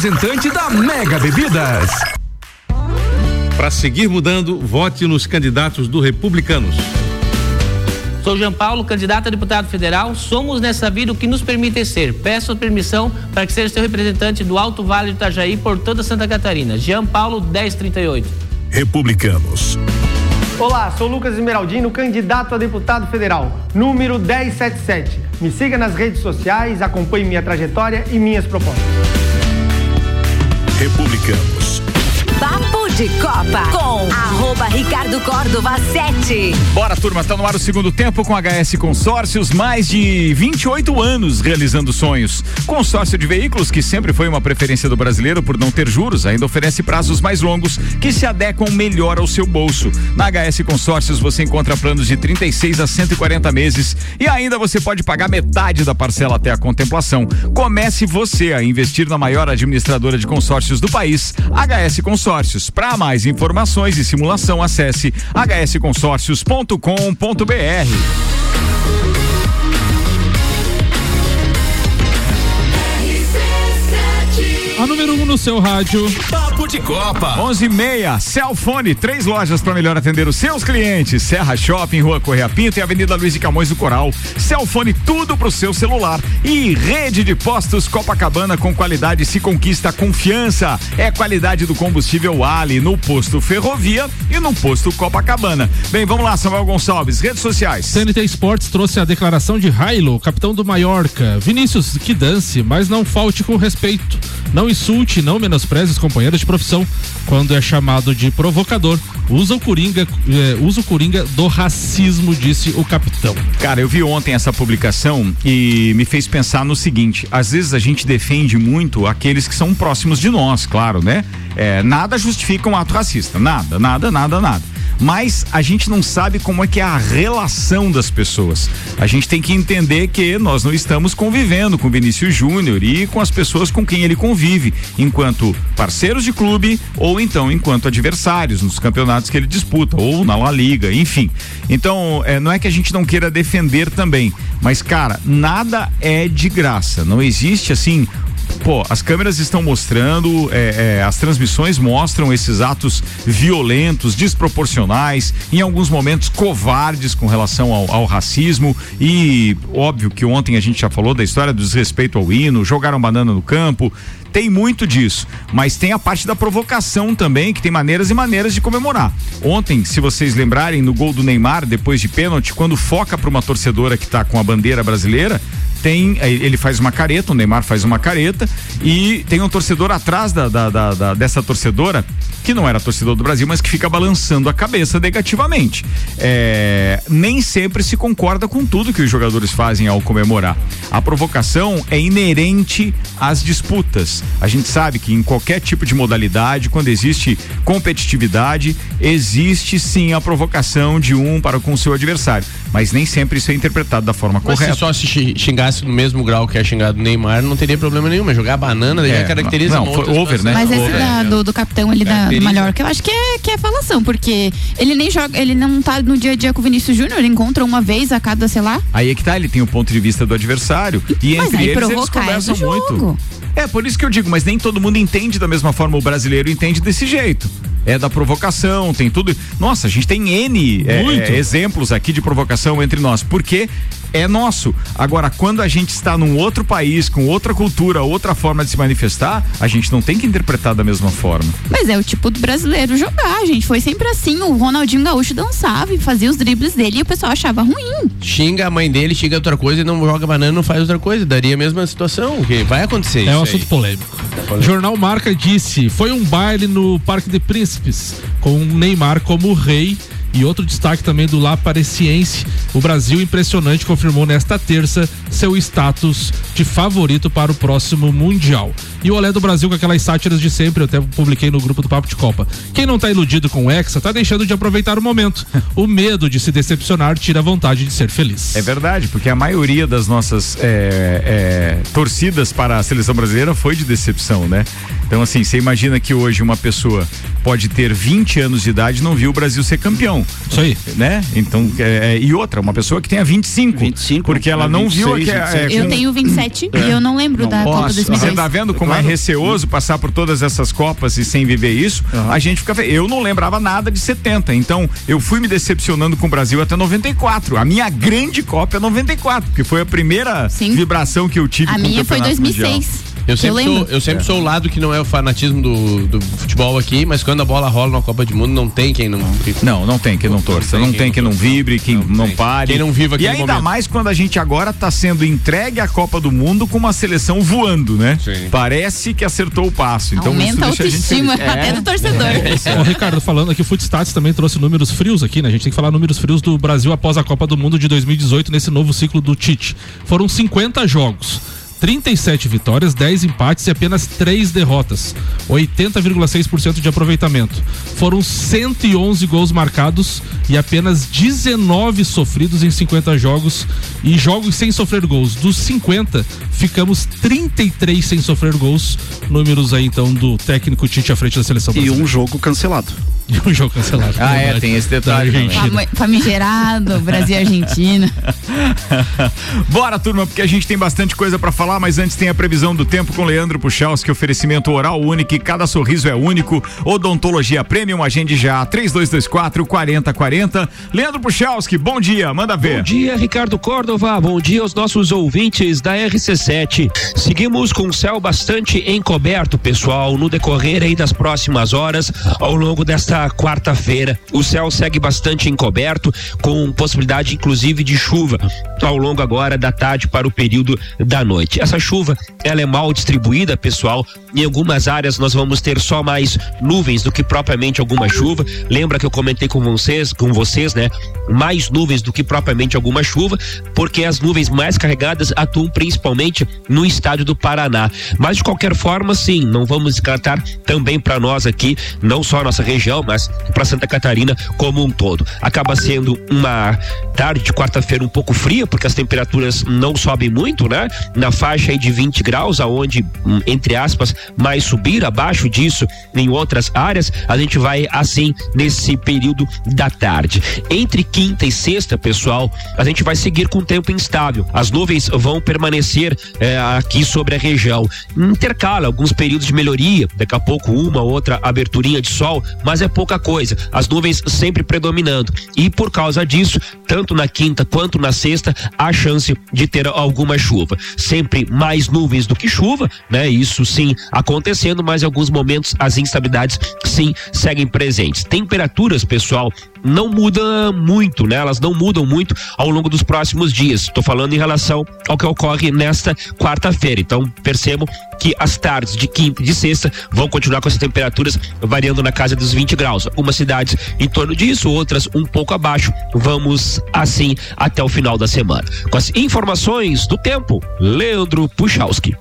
da Mega Bebidas. Para seguir mudando, vote nos candidatos do Republicanos. Sou Jean Paulo, candidato a deputado federal. Somos nessa vida o que nos permite ser. Peço permissão para que seja seu representante do Alto Vale do Itajaí por toda Santa Catarina. Jean Paulo 1038. Republicanos. Olá, sou Lucas Esmeraldino, candidato a deputado federal, número 1077. Me siga nas redes sociais, acompanhe minha trajetória e minhas propostas. Republicanos. Papo de Copa com arroba Ricardo Córdova 7. Bora, turma, tá no ar o segundo tempo com HS Consórcios, mais de 28 anos realizando sonhos. Consórcio de veículos, que sempre foi uma preferência do brasileiro por não ter juros, ainda oferece prazos mais longos que se adequam melhor ao seu bolso. Na HS Consórcios você encontra planos de 36 a 140 meses e ainda você pode pagar metade da parcela até a contemplação. Comece você a investir na maior administradora de consórcios do país, HS Consórcios. Para mais informações e simulação, acesse hsconsórcios.com.br. A número 1 um no seu rádio. De Copa. 11 e meia, Celfone, três lojas para melhor atender os seus clientes. Serra Shopping, Rua Correia Pinto e Avenida Luiz de Camões do Coral. Celfone, tudo pro seu celular. E rede de postos Copacabana com qualidade se conquista a confiança. É qualidade do combustível Ali no posto Ferrovia e no posto Copacabana. Bem, vamos lá, Samuel Gonçalves, redes sociais. CNT Esportes trouxe a declaração de Railo, capitão do Mallorca. Vinícius, que dance, mas não falte com respeito. Não insulte, não menospreze os companheiros de profissão. Quando é chamado de provocador, usa o coringa, eh, usa o coringa do racismo, disse o capitão. Cara, eu vi ontem essa publicação e me fez pensar no seguinte: às vezes a gente defende muito aqueles que são próximos de nós, claro, né? É, nada justifica um ato racista, nada, nada, nada, nada. Mas a gente não sabe como é que é a relação das pessoas. A gente tem que entender que nós não estamos convivendo com Vinícius Júnior e com as pessoas com quem ele convive, enquanto parceiros de clube ou então enquanto adversários nos campeonatos que ele disputa ou na La Liga, enfim. Então, é, não é que a gente não queira defender também, mas cara, nada é de graça. Não existe assim pô, as câmeras estão mostrando, é, é, as transmissões mostram esses atos violentos, desproporcionais, em alguns momentos covardes com relação ao, ao, racismo. E óbvio que ontem a gente já falou da história do desrespeito ao hino, jogaram banana no campo. Tem muito disso, mas tem a parte da provocação também, que tem maneiras e maneiras de comemorar. Ontem, se vocês lembrarem, no gol do Neymar, depois de pênalti, quando foca para uma torcedora que está com a bandeira brasileira, tem ele faz uma careta, o Neymar faz uma careta e tem um torcedor atrás da, da, da, da dessa torcedora que não era torcedor do Brasil, mas que fica balançando a cabeça negativamente. É, nem sempre se concorda com tudo que os jogadores fazem ao comemorar. A provocação é inerente às disputas. A gente sabe que em qualquer tipo de modalidade, quando existe competitividade, existe sim a provocação de um para com o seu adversário. Mas nem sempre isso é interpretado da forma mas correta. Se só se xingasse no mesmo grau que é xingado o Neymar, não teria problema nenhum. Mas jogar banana daí É, já caracteriza não, uma foi over, né? Mas esse Over, da- é. do, do capitão ali da, do. Mallorca, eu acho que é, que é falação, porque ele nem joga, ele não tá no dia a dia com o Vinícius Júnior, ele encontra uma vez a cada, sei lá. Aí é que tá, ele tem o ponto de vista do adversário. E Mas entre aí eles eles conversam muito. É, por isso que eu digo, mas nem todo mundo entende da mesma forma, o brasileiro entende desse jeito. É da provocação, tem tudo. Nossa, a gente tem N é, é, exemplos aqui de provocação entre nós, porque é nosso. Agora, quando a gente está num outro país, com outra cultura, outra forma de se manifestar, a gente não tem que interpretar da mesma forma. Mas é o tipo do brasileiro jogar, gente. Foi sempre assim. O Ronaldinho Gaúcho dançava e fazia os dribles dele e o pessoal achava ruim. Xinga a mãe dele, xinga outra coisa e não joga banana, não faz outra coisa. Daria a mesma situação, que vai acontecer. É um assunto polêmico. Jornal Marca disse: foi um baile no Parque de Príncipes, com Neymar como rei. E outro destaque também do La Pareciense. O Brasil impressionante confirmou nesta terça seu status de favorito para o próximo Mundial. E o Olé do Brasil com aquelas sátiras de sempre, eu até publiquei no grupo do Papo de Copa. Quem não tá iludido com o Hexa tá deixando de aproveitar o momento. O medo de se decepcionar tira a vontade de ser feliz. É verdade, porque a maioria das nossas é, é, torcidas para a seleção brasileira foi de decepção, né? Então, assim, você imagina que hoje uma pessoa pode ter 20 anos de idade e não viu o Brasil ser campeão. Isso aí. Né? Então, é, é, e outra, uma pessoa que tenha 25. 25 porque ela é, não viu 26, que é, 27. Eu com- tenho 27 e eu não lembro da Copa Nossa, 2002. Você tá vendo como é receoso passar por todas essas Copas e sem viver isso? A gente fica. Eu não lembrava nada de 70. Então, eu fui me decepcionando com o Brasil até 94. A minha grande Copa é 94, porque foi a primeira vibração que eu tive A com o minha foi Campeonato 2006. Mundial. Eu sempre, Eu sou, eu sempre sou o lado que não é o fanatismo do, do futebol aqui, mas quando a bola rola na Copa do Mundo, não tem quem não. Não, não tem quem não torça, não tem quem não vibre, quem não pare. Quem não viva E aquele ainda momento. mais quando a gente agora tá sendo entregue à Copa do Mundo com uma seleção voando, né? Parece que acertou o passo. Então Aumenta a isso deixa gente autoestima até É. do torcedor. Ô, Ricardo, falando aqui, o Footstats também trouxe números frios aqui, né? A gente tem que falar números frios do Brasil após a Copa do Mundo de 2018, nesse novo ciclo do Tite. Foram 50 jogos. 37 vitórias, 10 empates e apenas 3 derrotas. 80,6% de aproveitamento. Foram 111 gols marcados e apenas 19 sofridos em 50 jogos. E jogos sem sofrer gols. Dos 50, ficamos 33 sem sofrer gols. Números aí então do técnico Tite à frente da seleção E brasileira. um jogo cancelado. De um jogo cancelado. Ah, é, tem esse detalhe Famigerado, Brasil e Argentina. Bora, turma, porque a gente tem bastante coisa pra falar, mas antes tem a previsão do tempo com Leandro Puchalski, oferecimento oral único, e cada sorriso é único. Odontologia Premium, agende já, 3224 4040. Leandro Puchalski, bom dia, manda ver. Bom dia, Ricardo Córdova. Bom dia aos nossos ouvintes da RC7. Seguimos com o céu bastante encoberto, pessoal, no decorrer aí das próximas horas, ao longo desta quarta-feira. O céu segue bastante encoberto, com possibilidade inclusive de chuva ao longo agora da tarde para o período da noite. Essa chuva, ela é mal distribuída, pessoal. Em algumas áreas nós vamos ter só mais nuvens do que propriamente alguma chuva. Lembra que eu comentei com vocês, com vocês, né? Mais nuvens do que propriamente alguma chuva, porque as nuvens mais carregadas atuam principalmente no estado do Paraná. Mas de qualquer forma, sim, não vamos descartar também para nós aqui, não só a nossa região, mas para Santa Catarina como um todo. Acaba sendo uma tarde de quarta-feira um pouco fria, porque as temperaturas não sobem muito, né? Na faixa aí de 20 graus, aonde, hum, entre aspas, mais subir, abaixo disso, em outras áreas, a gente vai assim nesse período da tarde. Entre quinta e sexta, pessoal, a gente vai seguir com tempo instável. As nuvens vão permanecer eh, aqui sobre a região. Intercala alguns períodos de melhoria, daqui a pouco uma outra aberturinha de sol, mas é pouca coisa. As nuvens sempre predominando. E por causa disso, tanto na quinta quanto na sexta, há chance de ter alguma chuva. Sempre mais nuvens do que chuva, né? Isso sim acontecendo, mas em alguns momentos as instabilidades sim seguem presentes. Temperaturas, pessoal, não muda muito, né? Elas não mudam muito ao longo dos próximos dias. Estou falando em relação ao que ocorre nesta quarta-feira. Então, percebam que as tardes de quinta e de sexta vão continuar com essas temperaturas variando na casa dos 20 graus. Algumas cidades em torno disso, outras um pouco abaixo. Vamos assim até o final da semana. Com as informações do tempo, Leandro Puchalski.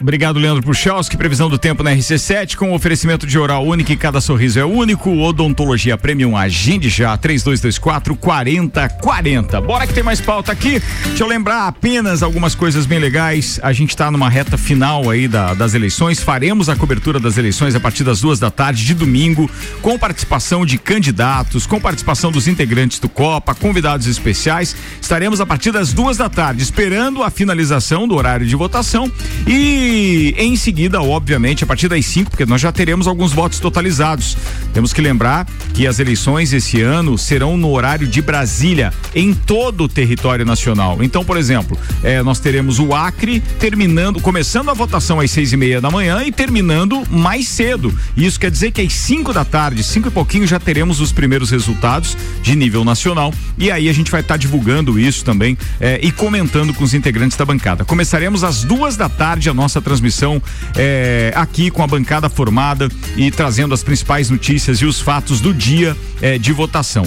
Obrigado, Leandro Puchalski. Previsão do tempo na RC7 com oferecimento de oral único e cada sorriso é único. Odontologia Premium Agende já 3224 4040. Bora que tem mais pauta aqui. Deixa eu lembrar apenas algumas coisas bem legais. A gente está numa reta final aí da- das eleições. Faremos a cobertura das eleições a partir das duas da tarde de domingo, com participação de candidatos, com participação dos integrantes do Copa, convidados especiais. Estaremos a partir das duas da tarde, esperando a finalização do horário de votação e em seguida, obviamente, a partir das 5, porque nós já teremos alguns votos totalizados. Temos que lembrar que as eleições esse ano serão no horário de Brasília, em todo o território nacional. Então, por exemplo, eh, nós teremos o Acre terminando, começando a votação às seis e meia da manhã e terminando mais cedo. Isso quer dizer que às 5 da tarde, cinco e pouquinho, já teremos os primeiros resultados de nível nacional. E aí a gente vai estar divulgando isso também eh, e comentando com os integrantes da bancada. Começaremos às duas da tarde a nossa transmissão eh, aqui com a bancada formada e trazendo as principais notícias e os fatos do dia eh, de votação.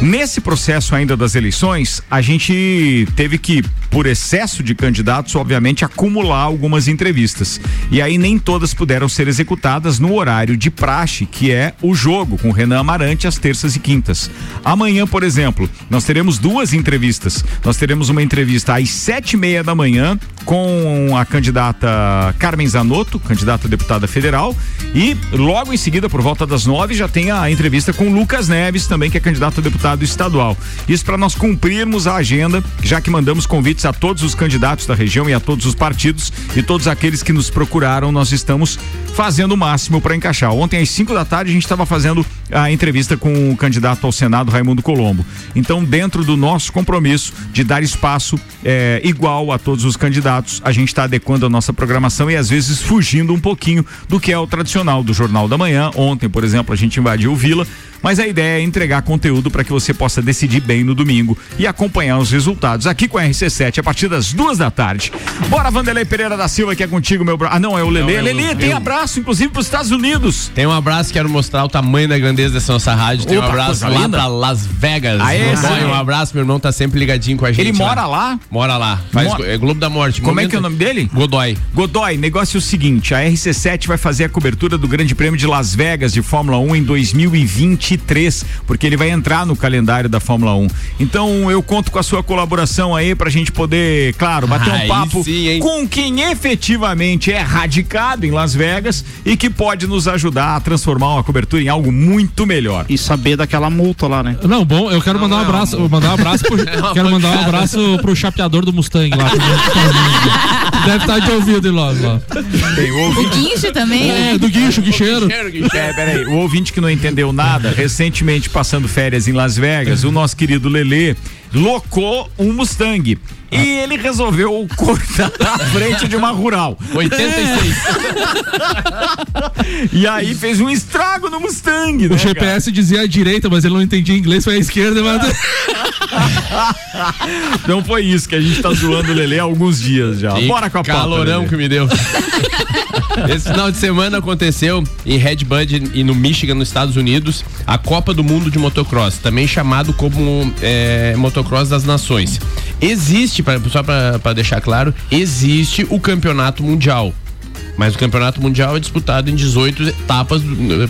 Nesse processo ainda das eleições, a gente teve que, por excesso de candidatos, obviamente, acumular algumas entrevistas. E aí nem todas puderam ser executadas no horário de praxe, que é o jogo, com Renan Amarante às terças e quintas. Amanhã, por exemplo, nós teremos duas entrevistas. Nós teremos uma entrevista às sete e meia da manhã com a candidata Carmen Zanotto, candidata a deputada federal, e logo em seguida, por volta das nove, já tem a entrevista com Lucas Neves, também que é candidato a deputado estadual. Isso para nós cumprirmos a agenda, já que mandamos convites a todos os candidatos da região e a todos os partidos e todos aqueles que nos procuraram, nós estamos fazendo o máximo para encaixar. Ontem às 5 da tarde a gente estava fazendo a entrevista com o candidato ao Senado Raimundo Colombo. Então, dentro do nosso compromisso de dar espaço eh, igual a todos os candidatos, a gente está adequando a nossa programação e às vezes fugindo um pouquinho do que é o tradicional do Jornal da Manhã. Ontem, por exemplo, a gente invadiu Vila, mas a ideia é entregar conteúdo para que você possa decidir bem no domingo e acompanhar os resultados aqui com a RC7 a partir das duas da tarde. Bora, Vanderlei Pereira da Silva, que é contigo, meu. Ah, não, é o. Não, é Lelê, tem eu- abraço, inclusive, para os Estados Unidos. Tem um abraço, quero mostrar o tamanho da grandeza dessa nossa rádio. Tem Opa, um abraço lá pra Las Vegas. Aê, Meu boy, um abraço, meu irmão tá sempre ligadinho com a gente. Ele mora lá? Mora lá. Faz, É Globo da Morte. Como é Momento- que é o nome dele? Godoy. Godoy, negócio é o seguinte, a RC7 vai fazer a cobertura do Grande Prêmio de Las Vegas de Fórmula 1 em 2023, porque ele vai entrar no calendário da Fórmula 1. Então eu conto com a sua colaboração aí pra gente poder, claro, bater Aí um papo sim, com quem efetivamente é radicado em Las Vegas e que pode nos ajudar a transformar uma cobertura em algo muito melhor. E saber daquela multa lá, né? Não, bom, eu quero mandar um abraço, mandar um abraço pro, quero mandar um abraço pro chapeador do Mustang lá. Deve estar de ouvido em logo lá. Bem, o O guincho também, né? É, do guincho, guincheiro. É, peraí, o ouvinte que não entendeu nada, recentemente passando férias em Las Vegas, o nosso querido Lelê locou um Mustang. E ele resolveu cortar a frente de uma rural. 86. E aí fez um estrago no Mustang, né, O GPS dizia a direita, mas ele não entendia inglês, foi a esquerda. Mas... cara? Então foi isso que a gente tá zoando o Lelê há alguns dias já. Que Bora com a calorão que me deu. Esse final de semana aconteceu em Red Bud e no Michigan, nos Estados Unidos, a Copa do Mundo de Motocross, também chamado como é, Motocross das Nações. Existe, pra- só para deixar claro, existe o Campeonato Mundial. Mas o Campeonato Mundial é disputado em 18 etapas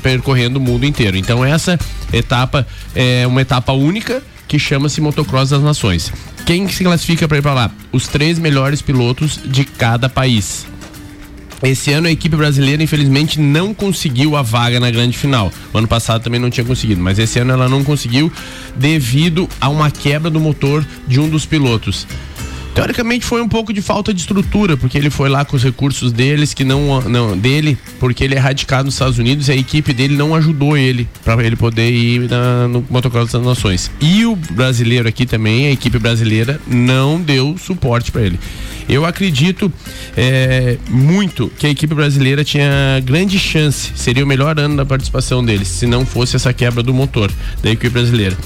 percorrendo o mundo inteiro. Então essa etapa é uma etapa única que chama-se Motocross das Nações. Quem se classifica para ir para lá? Os três melhores pilotos de cada país. Esse ano a equipe brasileira, infelizmente, não conseguiu a vaga na grande final. O ano passado também não tinha conseguido, mas esse ano ela não conseguiu devido a uma quebra do motor de um dos pilotos. Teoricamente foi um pouco de falta de estrutura, porque ele foi lá com os recursos deles, que não, não dele, porque ele é radicado nos Estados Unidos e a equipe dele não ajudou ele para ele poder ir na- no motocross das nações. E o brasileiro aqui também, a equipe brasileira não deu suporte para ele. Eu acredito é, muito que a equipe brasileira tinha grande chance, seria o melhor ano da participação deles, se não fosse essa quebra do motor da equipe brasileira.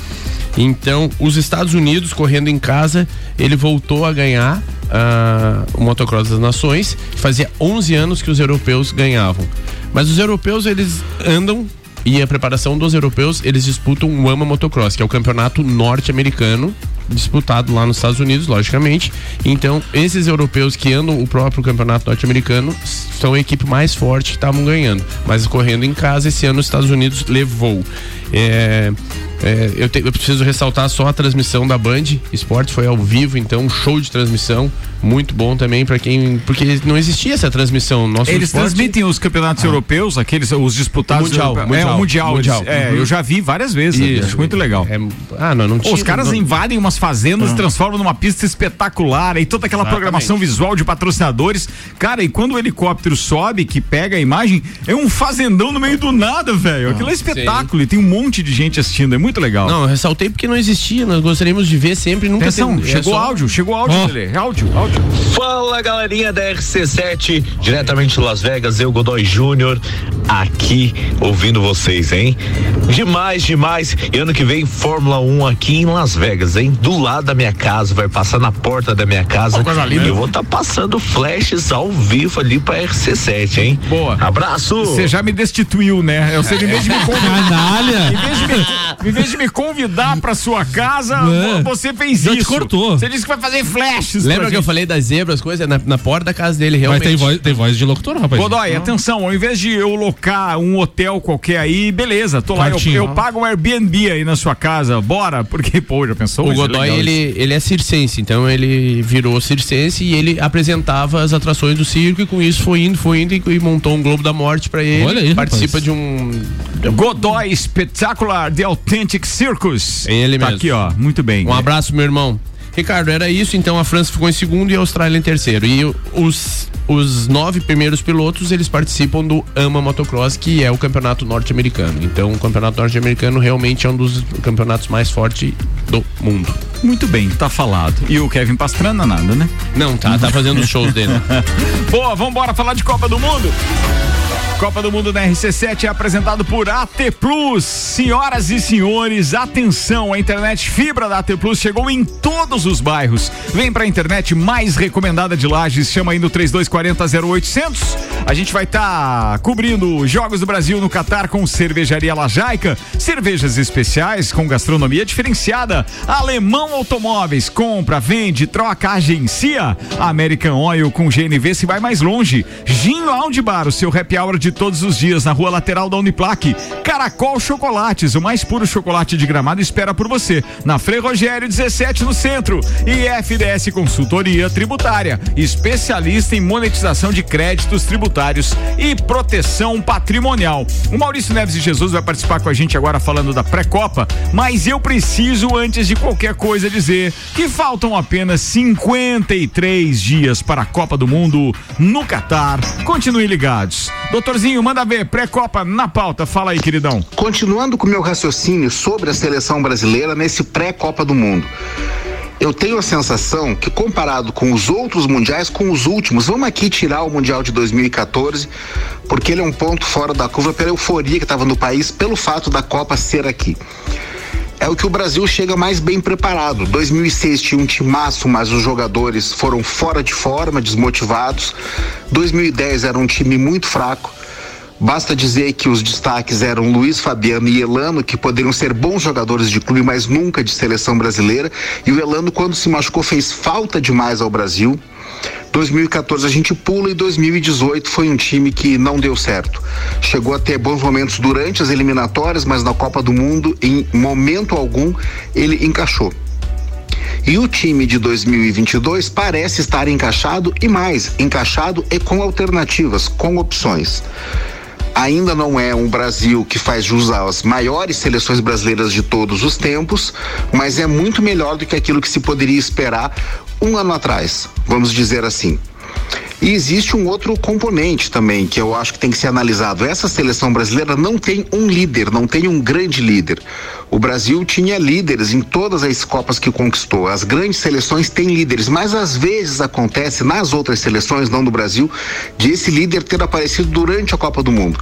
Então, os Estados Unidos, correndo em casa, ele voltou a ganhar ah, o Motocross das Nações. Fazia 11 anos que os europeus ganhavam. Mas os europeus, eles andam e a preparação dos europeus, eles disputam o AMA Motocross, que é o campeonato norte-americano, disputado lá nos Estados Unidos, logicamente. Então, esses europeus que andam o próprio campeonato norte-americano são a equipe mais forte que estavam ganhando. Mas correndo em casa, esse ano os Estados Unidos levou. É, é, eu, te- eu preciso ressaltar só a transmissão da Band Esportes, foi ao vivo, então um show de transmissão, muito bom também para quem. Porque não existia essa transmissão. Nosso Eles esporte- transmitem os campeonatos europeus, aqueles, os disputados. Mundial, europeus. mundial, é, o mundial. mundial. eles- é, Uhum. eu já vi várias vezes. Isso. Acho muito legal. ah, não, não Pô, Os tinha- caras não- invadem umas fazendas e Não. transformam numa pista espetacular e toda aquela Exatamente. programação visual de patrocinadores. Cara, e quando o helicóptero sobe, que pega a imagem, é um fazendão no meio do nada, velho. Aquilo é espetáculo e tem um monte de gente assistindo, é muito legal. Não, eu ressaltei porque não existia, nós gostaríamos de ver sempre, nunca Atenção, tem- é chegou só- áudio, chegou áudio. Lelê. Áudio, áudio. Fala galerinha da RC7, diretamente de Las Vegas, eu Godoy Júnior, aqui ouvindo vocês, hein? Demais, demais. E ano que vem, Fórmula 1 aqui em Las Vegas, hein? Do lado da minha casa, vai passar na porta da minha casa. E eu vou estar passando flashes ao vivo ali pra RC7, hein? Boa. Abraço! Você já me destituiu, né? Ou seja, em vez de me convidar. Canalha. Em vez de me, vez de me convidar pra sua casa, É. você fez Já te isso. cortou. Você disse que vai fazer flashes. Lembra que eu falei das zebras, coisas? Na, na porta da casa dele, Mas realmente. tem voz, tem voz de locutor, rapaz. Godoy, atenção, ao invés de eu locar um hotel qualquer aí, beleza, tô lá, eu, Quartinho. eu pago um Airbnb aí na sua casa, bora, porque, pô, já pensou? O ser Godoy, legal ele, ele é circense, então ele virou circense e ele apresentava as atrações do circo e com isso foi indo, foi indo e, e montou um Globo da Morte pra ele. Olha aí, Participa rapaz. de um. Godoy Spectacular The Authentic Circus. É ele tá mesmo. aqui, ó, muito bem. Um abraço, meu irmão. Ricardo, era isso, então a França ficou em segundo e a Austrália em terceiro. E os, os nove primeiros pilotos, eles participam do AMA Motocross, que é o campeonato norte-americano. Então o campeonato norte-americano realmente é um dos campeonatos mais fortes do mundo. Muito bem, tá falado. E o Kevin Pastrana, nada, né? Não, tá, tá fazendo os shows dele. Boa, vambora falar de Copa do Mundo. Copa do Mundo na RC7 é apresentado por AT Plus. Senhoras e senhores, atenção, a internet fibra da AT Plus chegou em todos os bairros. Vem pra internet mais recomendada de Lages, chama aí no 3240 0800. A gente vai estar cobrindo os Jogos do Brasil no Catar com cervejaria Lajaica, cervejas especiais com gastronomia diferenciada, Alemão Automóveis, compra, vende, troca, agencia. American Oil com GNV se vai mais longe. Ginho Audi Bar, o seu happy hour de todos os dias na rua lateral da Uniplaque. Caracol Chocolates, o mais puro chocolate de gramado espera por você. Na Frei Rogério 17 no centro. E FDS Consultoria Tributária, especialista em monetização de créditos tributários e proteção patrimonial. O Maurício Neves de Jesus vai participar com a gente agora falando da pré-copa, mas eu preciso antes de qualquer coisa dizer que faltam apenas 53 dias para a Copa do Mundo no Catar. Continuem ligados. Doutorzinho, manda ver, pré-copa na pauta. Fala aí, queridão. Continuando com o meu raciocínio sobre a seleção brasileira nesse pré-Copa do Mundo. Eu tenho a sensação que, comparado com os outros mundiais, com os últimos, vamos aqui tirar o Mundial de 2014, porque ele é um ponto fora da curva pela euforia que estava no país, pelo fato da Copa ser aqui. É o que o Brasil chega mais bem preparado. 2006 tinha um timaço, mas os jogadores foram fora de forma, desmotivados. 2010 era um time muito fraco. Basta dizer que os destaques eram Luiz Fabiano e Elano, que poderiam ser bons jogadores de clube, mas nunca de seleção brasileira. E o Elano, quando se machucou, fez falta demais ao Brasil. 2014 a gente pula e 2018 foi um time que não deu certo. Chegou a ter bons momentos durante as eliminatórias, mas na Copa do Mundo, em momento algum, ele encaixou. E o time de 2022 parece estar encaixado e mais, encaixado e com alternativas, com opções ainda não é um Brasil que faz jus às maiores seleções brasileiras de todos os tempos, mas é muito melhor do que aquilo que se poderia esperar um ano atrás, vamos dizer assim. E existe um outro componente também que eu acho que tem que ser analisado. Essa seleção brasileira não tem um líder, não tem um grande líder. O Brasil tinha líderes em todas as Copas que conquistou. As grandes seleções têm líderes, mas às vezes acontece nas outras seleções, não do Brasil, de esse líder ter aparecido durante a Copa do Mundo.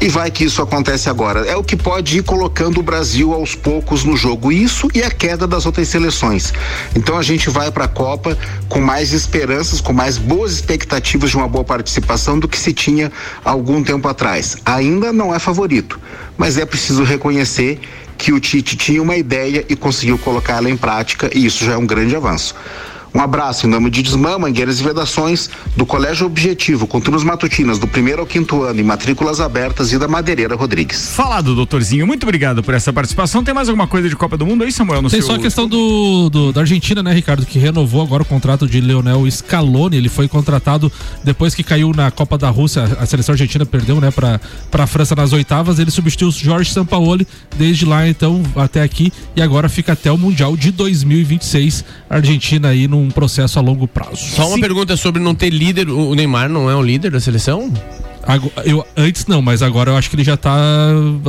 E vai que isso acontece agora. É o que pode ir colocando o Brasil aos poucos no jogo. Isso e a queda das outras seleções. Então a gente vai para a Copa com mais esperanças, com mais boas expectativas de uma boa participação do que se tinha algum tempo atrás. Ainda não é favorito, mas é preciso reconhecer que o Tite tinha uma ideia e conseguiu colocá-la em prática, e isso já é um grande avanço. Um abraço em nome de Desmã, Mangueiras e Vedações, do Colégio Objetivo, com turmas matutinas do primeiro ao quinto ano e matrículas abertas e da Madeireira Rodrigues. Falado, doutorzinho. Muito obrigado por essa participação. Tem mais alguma coisa de Copa do Mundo aí, Samuel? No Tem seu... só a questão do, do- da Argentina, né, Ricardo, que renovou agora o contrato de Leonel Scaloni. Ele foi contratado depois que caiu na Copa da Rússia. A seleção argentina perdeu, né, para para a França nas oitavas. Ele substituiu o Jorge Sampaoli desde lá então até aqui e agora fica até o Mundial de 2026. A Argentina aí num processo a longo prazo. Só uma pergunta sobre não ter líder. O Neymar não é um líder da seleção? Eu, antes não, mas agora eu acho que ele já tá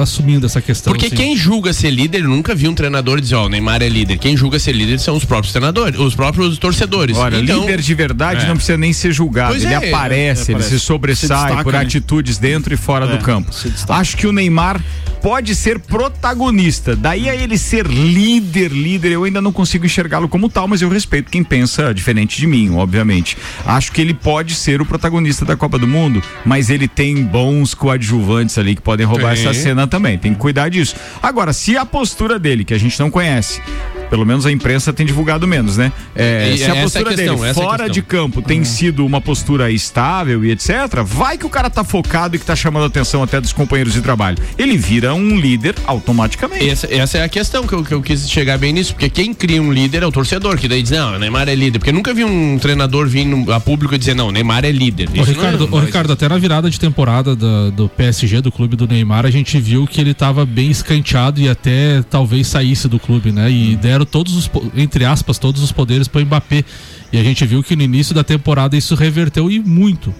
assumindo essa questão. Porque assim. quem julga ser líder, eu nunca vi um treinador dizer, ó, o Neymar é líder. Quem julga ser líder são os próprios treinadores, os próprios torcedores. Olha, Então- líder de verdade É. não precisa nem ser julgado. Ele é, aparece, é, ele aparece. se sobressai Se destaca, por né? atitudes dentro e fora É, do campo. Acho que o Neymar pode ser protagonista. Daí a ele ser líder, líder, eu ainda não consigo enxergá-lo como tal, mas eu respeito quem pensa diferente de mim, obviamente. Acho que ele pode ser o protagonista da Copa do Mundo, mas ele tem bons coadjuvantes ali que podem roubar Tem. essa cena também. Tem que cuidar disso. Agora, se a postura dele, que a gente não conhece, pelo menos a imprensa tem divulgado menos, né? É, E se a essa é a postura questão, dele é fora questão. de campo tem sido uma postura estável e etc, vai que o cara tá focado e que tá chamando a atenção até dos companheiros de trabalho. Ele vira um líder automaticamente. Essa, essa é a questão que eu, que eu quis chegar bem nisso, porque quem cria um líder é o torcedor, que daí diz, não, o Neymar é líder. Porque eu nunca vi um treinador vir a público e dizer, não, o Neymar é líder. Ô, Isso Ricardo, não ô, é- Ricardo, até na virada de temporada da- do PSG, do clube do Neymar, a gente viu que ele estava bem escanteado e até talvez saísse do clube, né? E deram todos os, entre aspas, todos os poderes para o Mbappé. E a gente viu que no início da temporada isso reverteu e muito.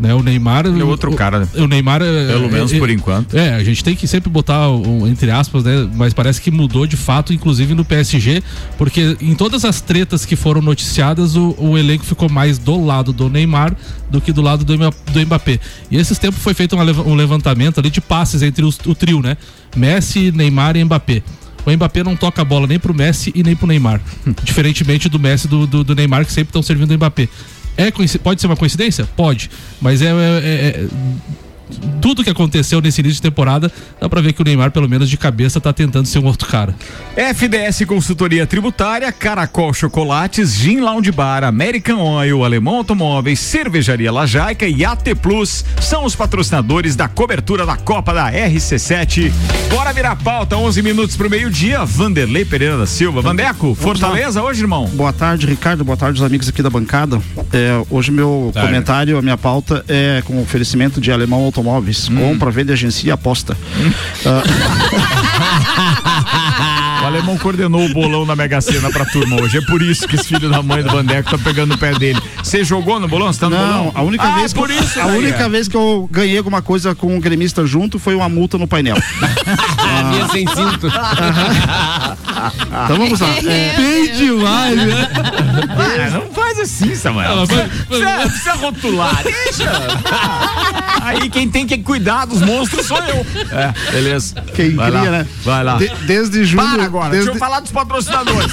Né, o Neymar. Ele é outro o- cara, né? O Neymar. é- Pelo menos é- por enquanto. É, a gente tem que sempre botar o- entre aspas, né? Mas parece que mudou de fato, inclusive no PSG, porque em todas as tretas que foram noticiadas, o, o elenco ficou mais do lado do Neymar do que do lado do, do Mbappé. E esses tempos foi feito um levantamento ali de passes entre os- o trio, né? Messi, Neymar e Mbappé. O Mbappé não toca a bola nem pro Messi e nem pro Neymar. Diferentemente do Messi e do, do, do Neymar, que sempre estão servindo o Mbappé. É, pode ser uma coincidência? Pode. Mas é- é- é- tudo que aconteceu nesse início de temporada, dá pra ver que o Neymar, pelo menos de cabeça, tá tentando ser um outro cara. FDS Consultoria Tributária, Caracol Chocolates, Gin Lounge Bar, American Oil, Alemão Automóveis, Cervejaria Lajaica e AT Plus são os patrocinadores da cobertura da Copa da RC7. Bora virar pauta, 11 minutos pro meio-dia. Vanderlei Pereira da Silva. Vandeco, Fortaleza hoje, irmão? Boa tarde, Ricardo. Boa tarde, os amigos aqui da bancada. É, hoje meu Tarde. comentário, a minha pauta é com oferecimento de Alemão Automóveis. Hum. Compra, vende, agencia e aposta. O alemão coordenou o bolão da Mega Sena pra turma hoje. É por isso que esse filho da mãe do Vandeco tá pegando no pé dele. Você jogou no bolão? Você tá no Não, bolão? a única Ah, vez que por eu- isso. a daí, única é. vez que eu ganhei alguma coisa com um gremista junto foi uma multa no painel. A minha sem cinto. Então vamos lá. É, Bem demais, né? Ah, não faz assim, Samuel. Ah, Precisa, precisa- precisa rotular. Deixa. Aí quem tem que cuidar dos monstros sou eu. É, beleza. Quem Vai queria, lá, né? Vai lá. De- desde julho. Para agora, desde- deixa eu falar dos patrocinadores.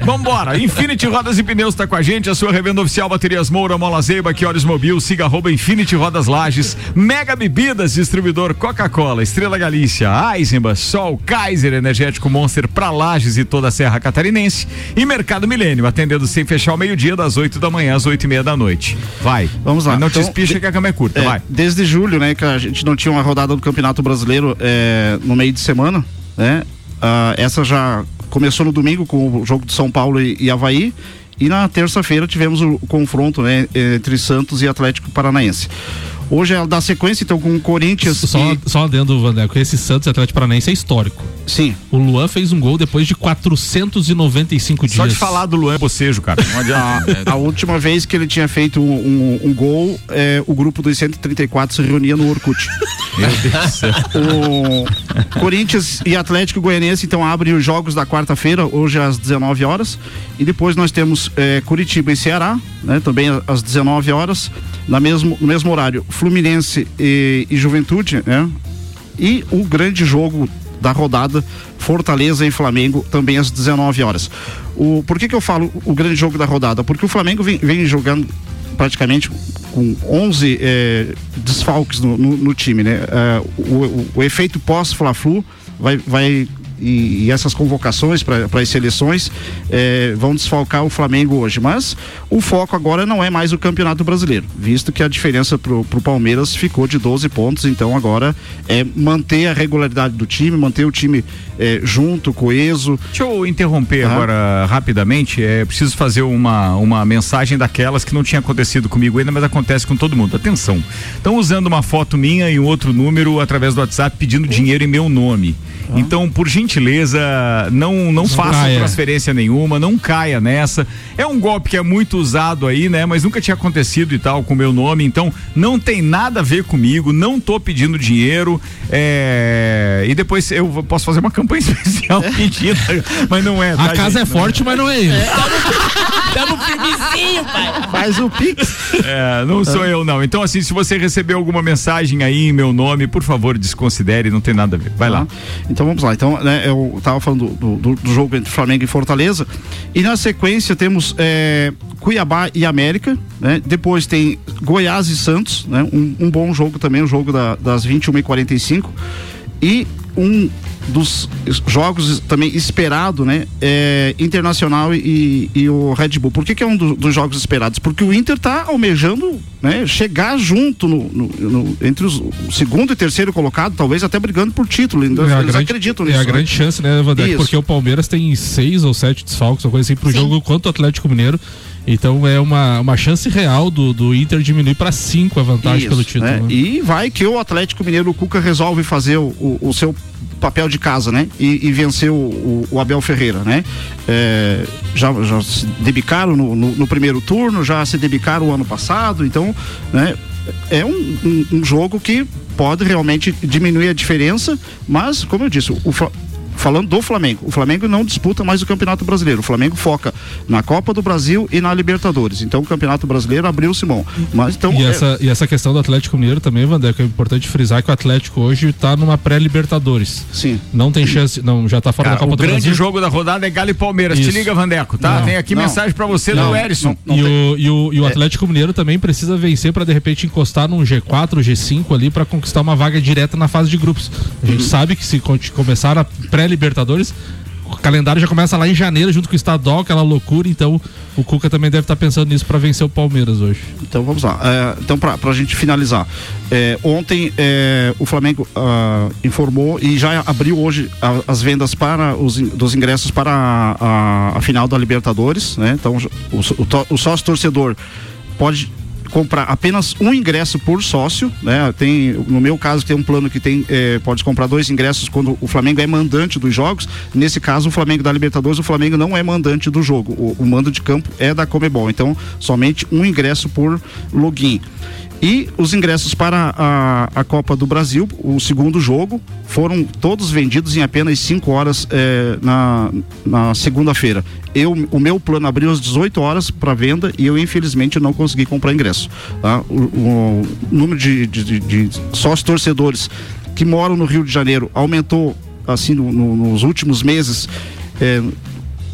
Vambora, Infinity Rodas e Pneus tá com a gente, a sua revenda oficial Baterias Moura, Mola Zeiba, Que Olhos Mobil, siga arroba Infinity Rodas Lages, Mega Bebidas, distribuidor Coca-Cola, Estrela Galícia, Eisenbach, Sol, Kaiser, Energético Monster pra Lages e toda a Serra Catarinense e Mercado Milênio, atendendo sem fechar ao meio-dia, das 8 da manhã às 8 e meia da noite. Vai. Vamos lá. Mas Não te Então, espicha que a cama é curta, É, vai. Desde julho, né, que a gente não tinha uma rodada do Campeonato Brasileiro é, no meio de semana, né? Ah, essa já começou no domingo com o jogo de São Paulo e, e Havaí. E na terça-feira tivemos o, confronto né, entre Santos e Atlético Paranaense. Hoje é da sequência, então, com o Corinthians. Só, e- só adendo, Vandeco, esse Santos e Atlético Paranaense é histórico. Sim. O Luan fez um gol depois de 495 dias. Só de falar do Luan é bocejo, cara. Não adianta. A última vez que ele tinha feito um, um- um gol, é, o grupo dos 134 se reunia no Orkut. Meu Deus do céu. O Corinthians e Atlético Goianiense então abrem os jogos da quarta-feira, hoje às 19 horas. E depois nós temos eh, Curitiba e Ceará, né, também às 19 horas. Na mesmo, no mesmo horário, Fluminense e, e Juventude, né? E o grande jogo da rodada, Fortaleza e Flamengo, também às 19 horas. O, por que, que eu falo o grande jogo da rodada? Porque o Flamengo vem, vem jogando praticamente com 11 eh, desfalques no, no- no time, né? Eh, o, o- o efeito pós-Fla-Flu vai, vai e, e essas convocações para as seleções eh, vão desfalcar o Flamengo hoje. Mas o foco agora não é mais o Campeonato Brasileiro, visto que a diferença pro, pro Palmeiras ficou de 12 pontos. Então agora é manter a regularidade do time, manter o time eh, junto, coeso. Deixa eu interromper agora rapidamente. É preciso fazer uma, uma mensagem daquelas que não tinha acontecido comigo ainda, mas acontece com todo mundo. Atenção. Estão usando uma foto minha e um outro número através do WhatsApp pedindo dinheiro em meu nome. Então, por gentileza, não, não faça caia. transferência nenhuma, não caia nessa. É um golpe que é muito usado aí, né? Mas nunca tinha acontecido e tal com o meu nome. Então, não tem nada a ver comigo, não tô pedindo dinheiro. é, E depois eu posso fazer uma campanha especial pedindo, mas não é. A tá, casa gente? é forte, mas não é ele. Dá no firmezinho, pai. Faz o Pix. É, não sou eu, não. Então, assim, se você receber alguma mensagem aí em meu nome, por favor, desconsidere, não tem nada a ver. Vai lá. Então vamos lá. Então, né, eu tava falando do, do- do jogo entre Flamengo e Fortaleza. E na sequência temos é, Cuiabá e América. Né? Depois tem Goiás e Santos. Né? Um, um bom jogo também, o jogo da- das 21h45. E um dos jogos também esperado, né? É Internacional e, e o Red Bull. Por que, que é um do- dos jogos esperados? Porque o Inter tá almejando né, chegar junto no, no- no- entre os, o segundo e terceiro colocado, talvez até brigando por título. Eles, É a eles grande, acreditam é nisso. a né? grande chance, né, Vandeco? Isso. Porque o Palmeiras tem seis ou sete desfalques, uma coisa assim, pro jogo contra o Atlético Mineiro. Então é uma, uma chance real do, do Inter diminuir para cinco a vantagem Isso, pelo título. né? né? E vai que o Atlético Mineiro, o Cuca resolve fazer o, o- o seu papel de casa, né? E, e vencer o, o- Abel Ferreira, né? É, já, já se debicaram no, no- no primeiro turno, já se debicaram o ano passado, então, né? É um, um- um jogo que pode realmente diminuir a diferença, mas, como eu disse, o falando do Flamengo. O Flamengo não disputa mais o Campeonato Brasileiro. O Flamengo foca na Copa do Brasil e na Libertadores. Então o Campeonato Brasileiro abriu o Simão. Mas então E é- essa, e essa questão do Atlético Mineiro também, Vandeco, é importante frisar que o Atlético hoje tá numa pré-Libertadores. Sim. Não tem chance, não, já tá fora Cara, da Copa o do grande Brasil. jogo da rodada é Galo e Palmeiras. Te Isso. liga, Vandeco, tá? Não, Tem aqui não. mensagem pra você Não, do Erisson. e, o, e, o, e o Atlético Mineiro também precisa vencer para de repente encostar num G4, G5 ali para conquistar uma vaga direta na fase de grupos. A gente sabe que se começar a pré-Libertadores, o calendário já começa lá em janeiro junto com o estadual, aquela loucura, então o Cuca também deve estar pensando nisso para vencer o Palmeiras hoje. Então vamos lá. É, então, para a gente finalizar. é, ontem é, o Flamengo ah, informou e já abriu hoje a- as vendas para os, dos ingressos para a, a- a final da Libertadores. Né? Então, o, o, o sócio torcedor pode comprar apenas um ingresso por sócio, né? Tem, no meu caso, tem um plano que tem, eh, pode comprar dois ingressos quando o Flamengo é mandante dos jogos. Nesse caso, o Flamengo da Libertadores, o Flamengo não é mandante do jogo. O, o mando de campo é da Comebol. Então, somente um ingresso por login. E os ingressos para a, a Copa do Brasil, o segundo jogo, foram todos vendidos em apenas 5 horas eh, na, na segunda-feira. Eu, o meu plano abriu às 18 horas para venda e eu, infelizmente, não consegui comprar ingresso. tá? O, o número de, de, de, de sócios torcedores que moram no Rio de Janeiro aumentou assim no- no- nos últimos meses eh,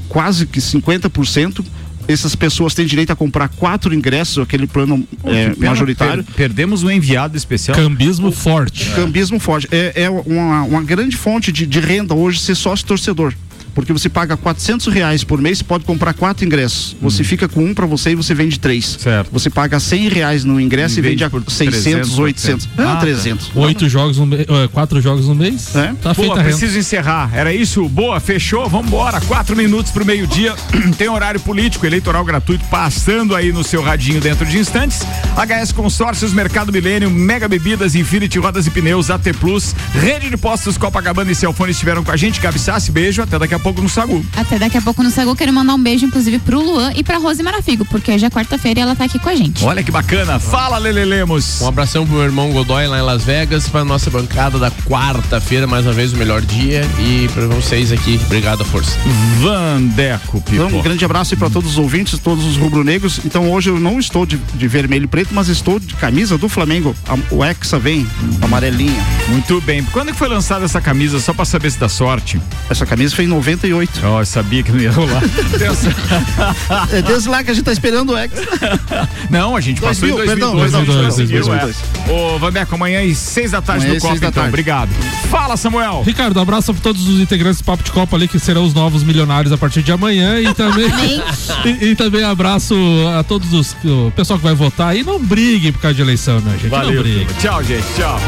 quase que 50%. Essas pessoas têm direito a comprar quatro ingressos, aquele plano pena, majoritário. per- perdemos um enviado especial. Cambismo forte. Cambismo forte. É, é uma, uma grande fonte de, de renda hoje ser sócio torcedor. Porque você paga 400 reais por mês, você pode comprar quatro ingressos. Você fica com um para você e você vende três. Certo. Você paga 100 reais no ingresso e, vende a 600, 300, 800. Não, Ah, tá. 300. Oito jogos no mês, quatro jogos no mês. É? Tá feita Boa, preciso encerrar. Era isso? Boa, fechou? Vambora. Quatro minutos pro meio-dia. Tem horário político, eleitoral gratuito, passando aí no seu radinho dentro de instantes. HS Consórcios, Mercado Milênio, Mega Bebidas, Infinity Rodas e Pneus, AT Plus, Rede de Postos Copacabana e Celfone estiveram com a gente. Gabi Sassi, beijo. Até daqui a pouco no Sagu. Até daqui a pouco no Sagu, quero mandar um beijo, inclusive, pro Luan e pra Rose Marafigo, porque hoje é quarta-feira e ela tá aqui com a gente. Olha que bacana. Fala, Lele Lemos. Um abração pro meu irmão Godoy lá em Las Vegas, pra nossa bancada da quarta-feira, mais uma vez o melhor dia. E pra vocês aqui, obrigado a força. Vandeco, Então, um grande abraço aí para todos os ouvintes, todos os rubro-negros. Então, hoje eu não estou de, de vermelho e preto, mas estou de camisa do Flamengo. A- o Hexa vem, amarelinha. Muito bem. Quando que foi lançada essa camisa, só pra saber se dá sorte? Essa camisa foi em 98. Ó, eu sabia que não ia rolar. É desde lá que a gente tá esperando o Hexa. Não, a gente passou 2000, em 2002. perdão, a gente 2002, conseguiu, 2002. é. Ô, Vandeco, amanhã às seis da tarde Amanhã no às Copa, então. tarde. Obrigado. Fala, Samuel. Ricardo, abraço pra todos os integrantes do Papo de Copa ali, que serão os novos milionários a partir de amanhã. E também, e, e também abraço a todos os o pessoal que vai votar. E não briguem por causa de eleição, minha gente. não Valeu. briguem. Tchau, gente. Tchau.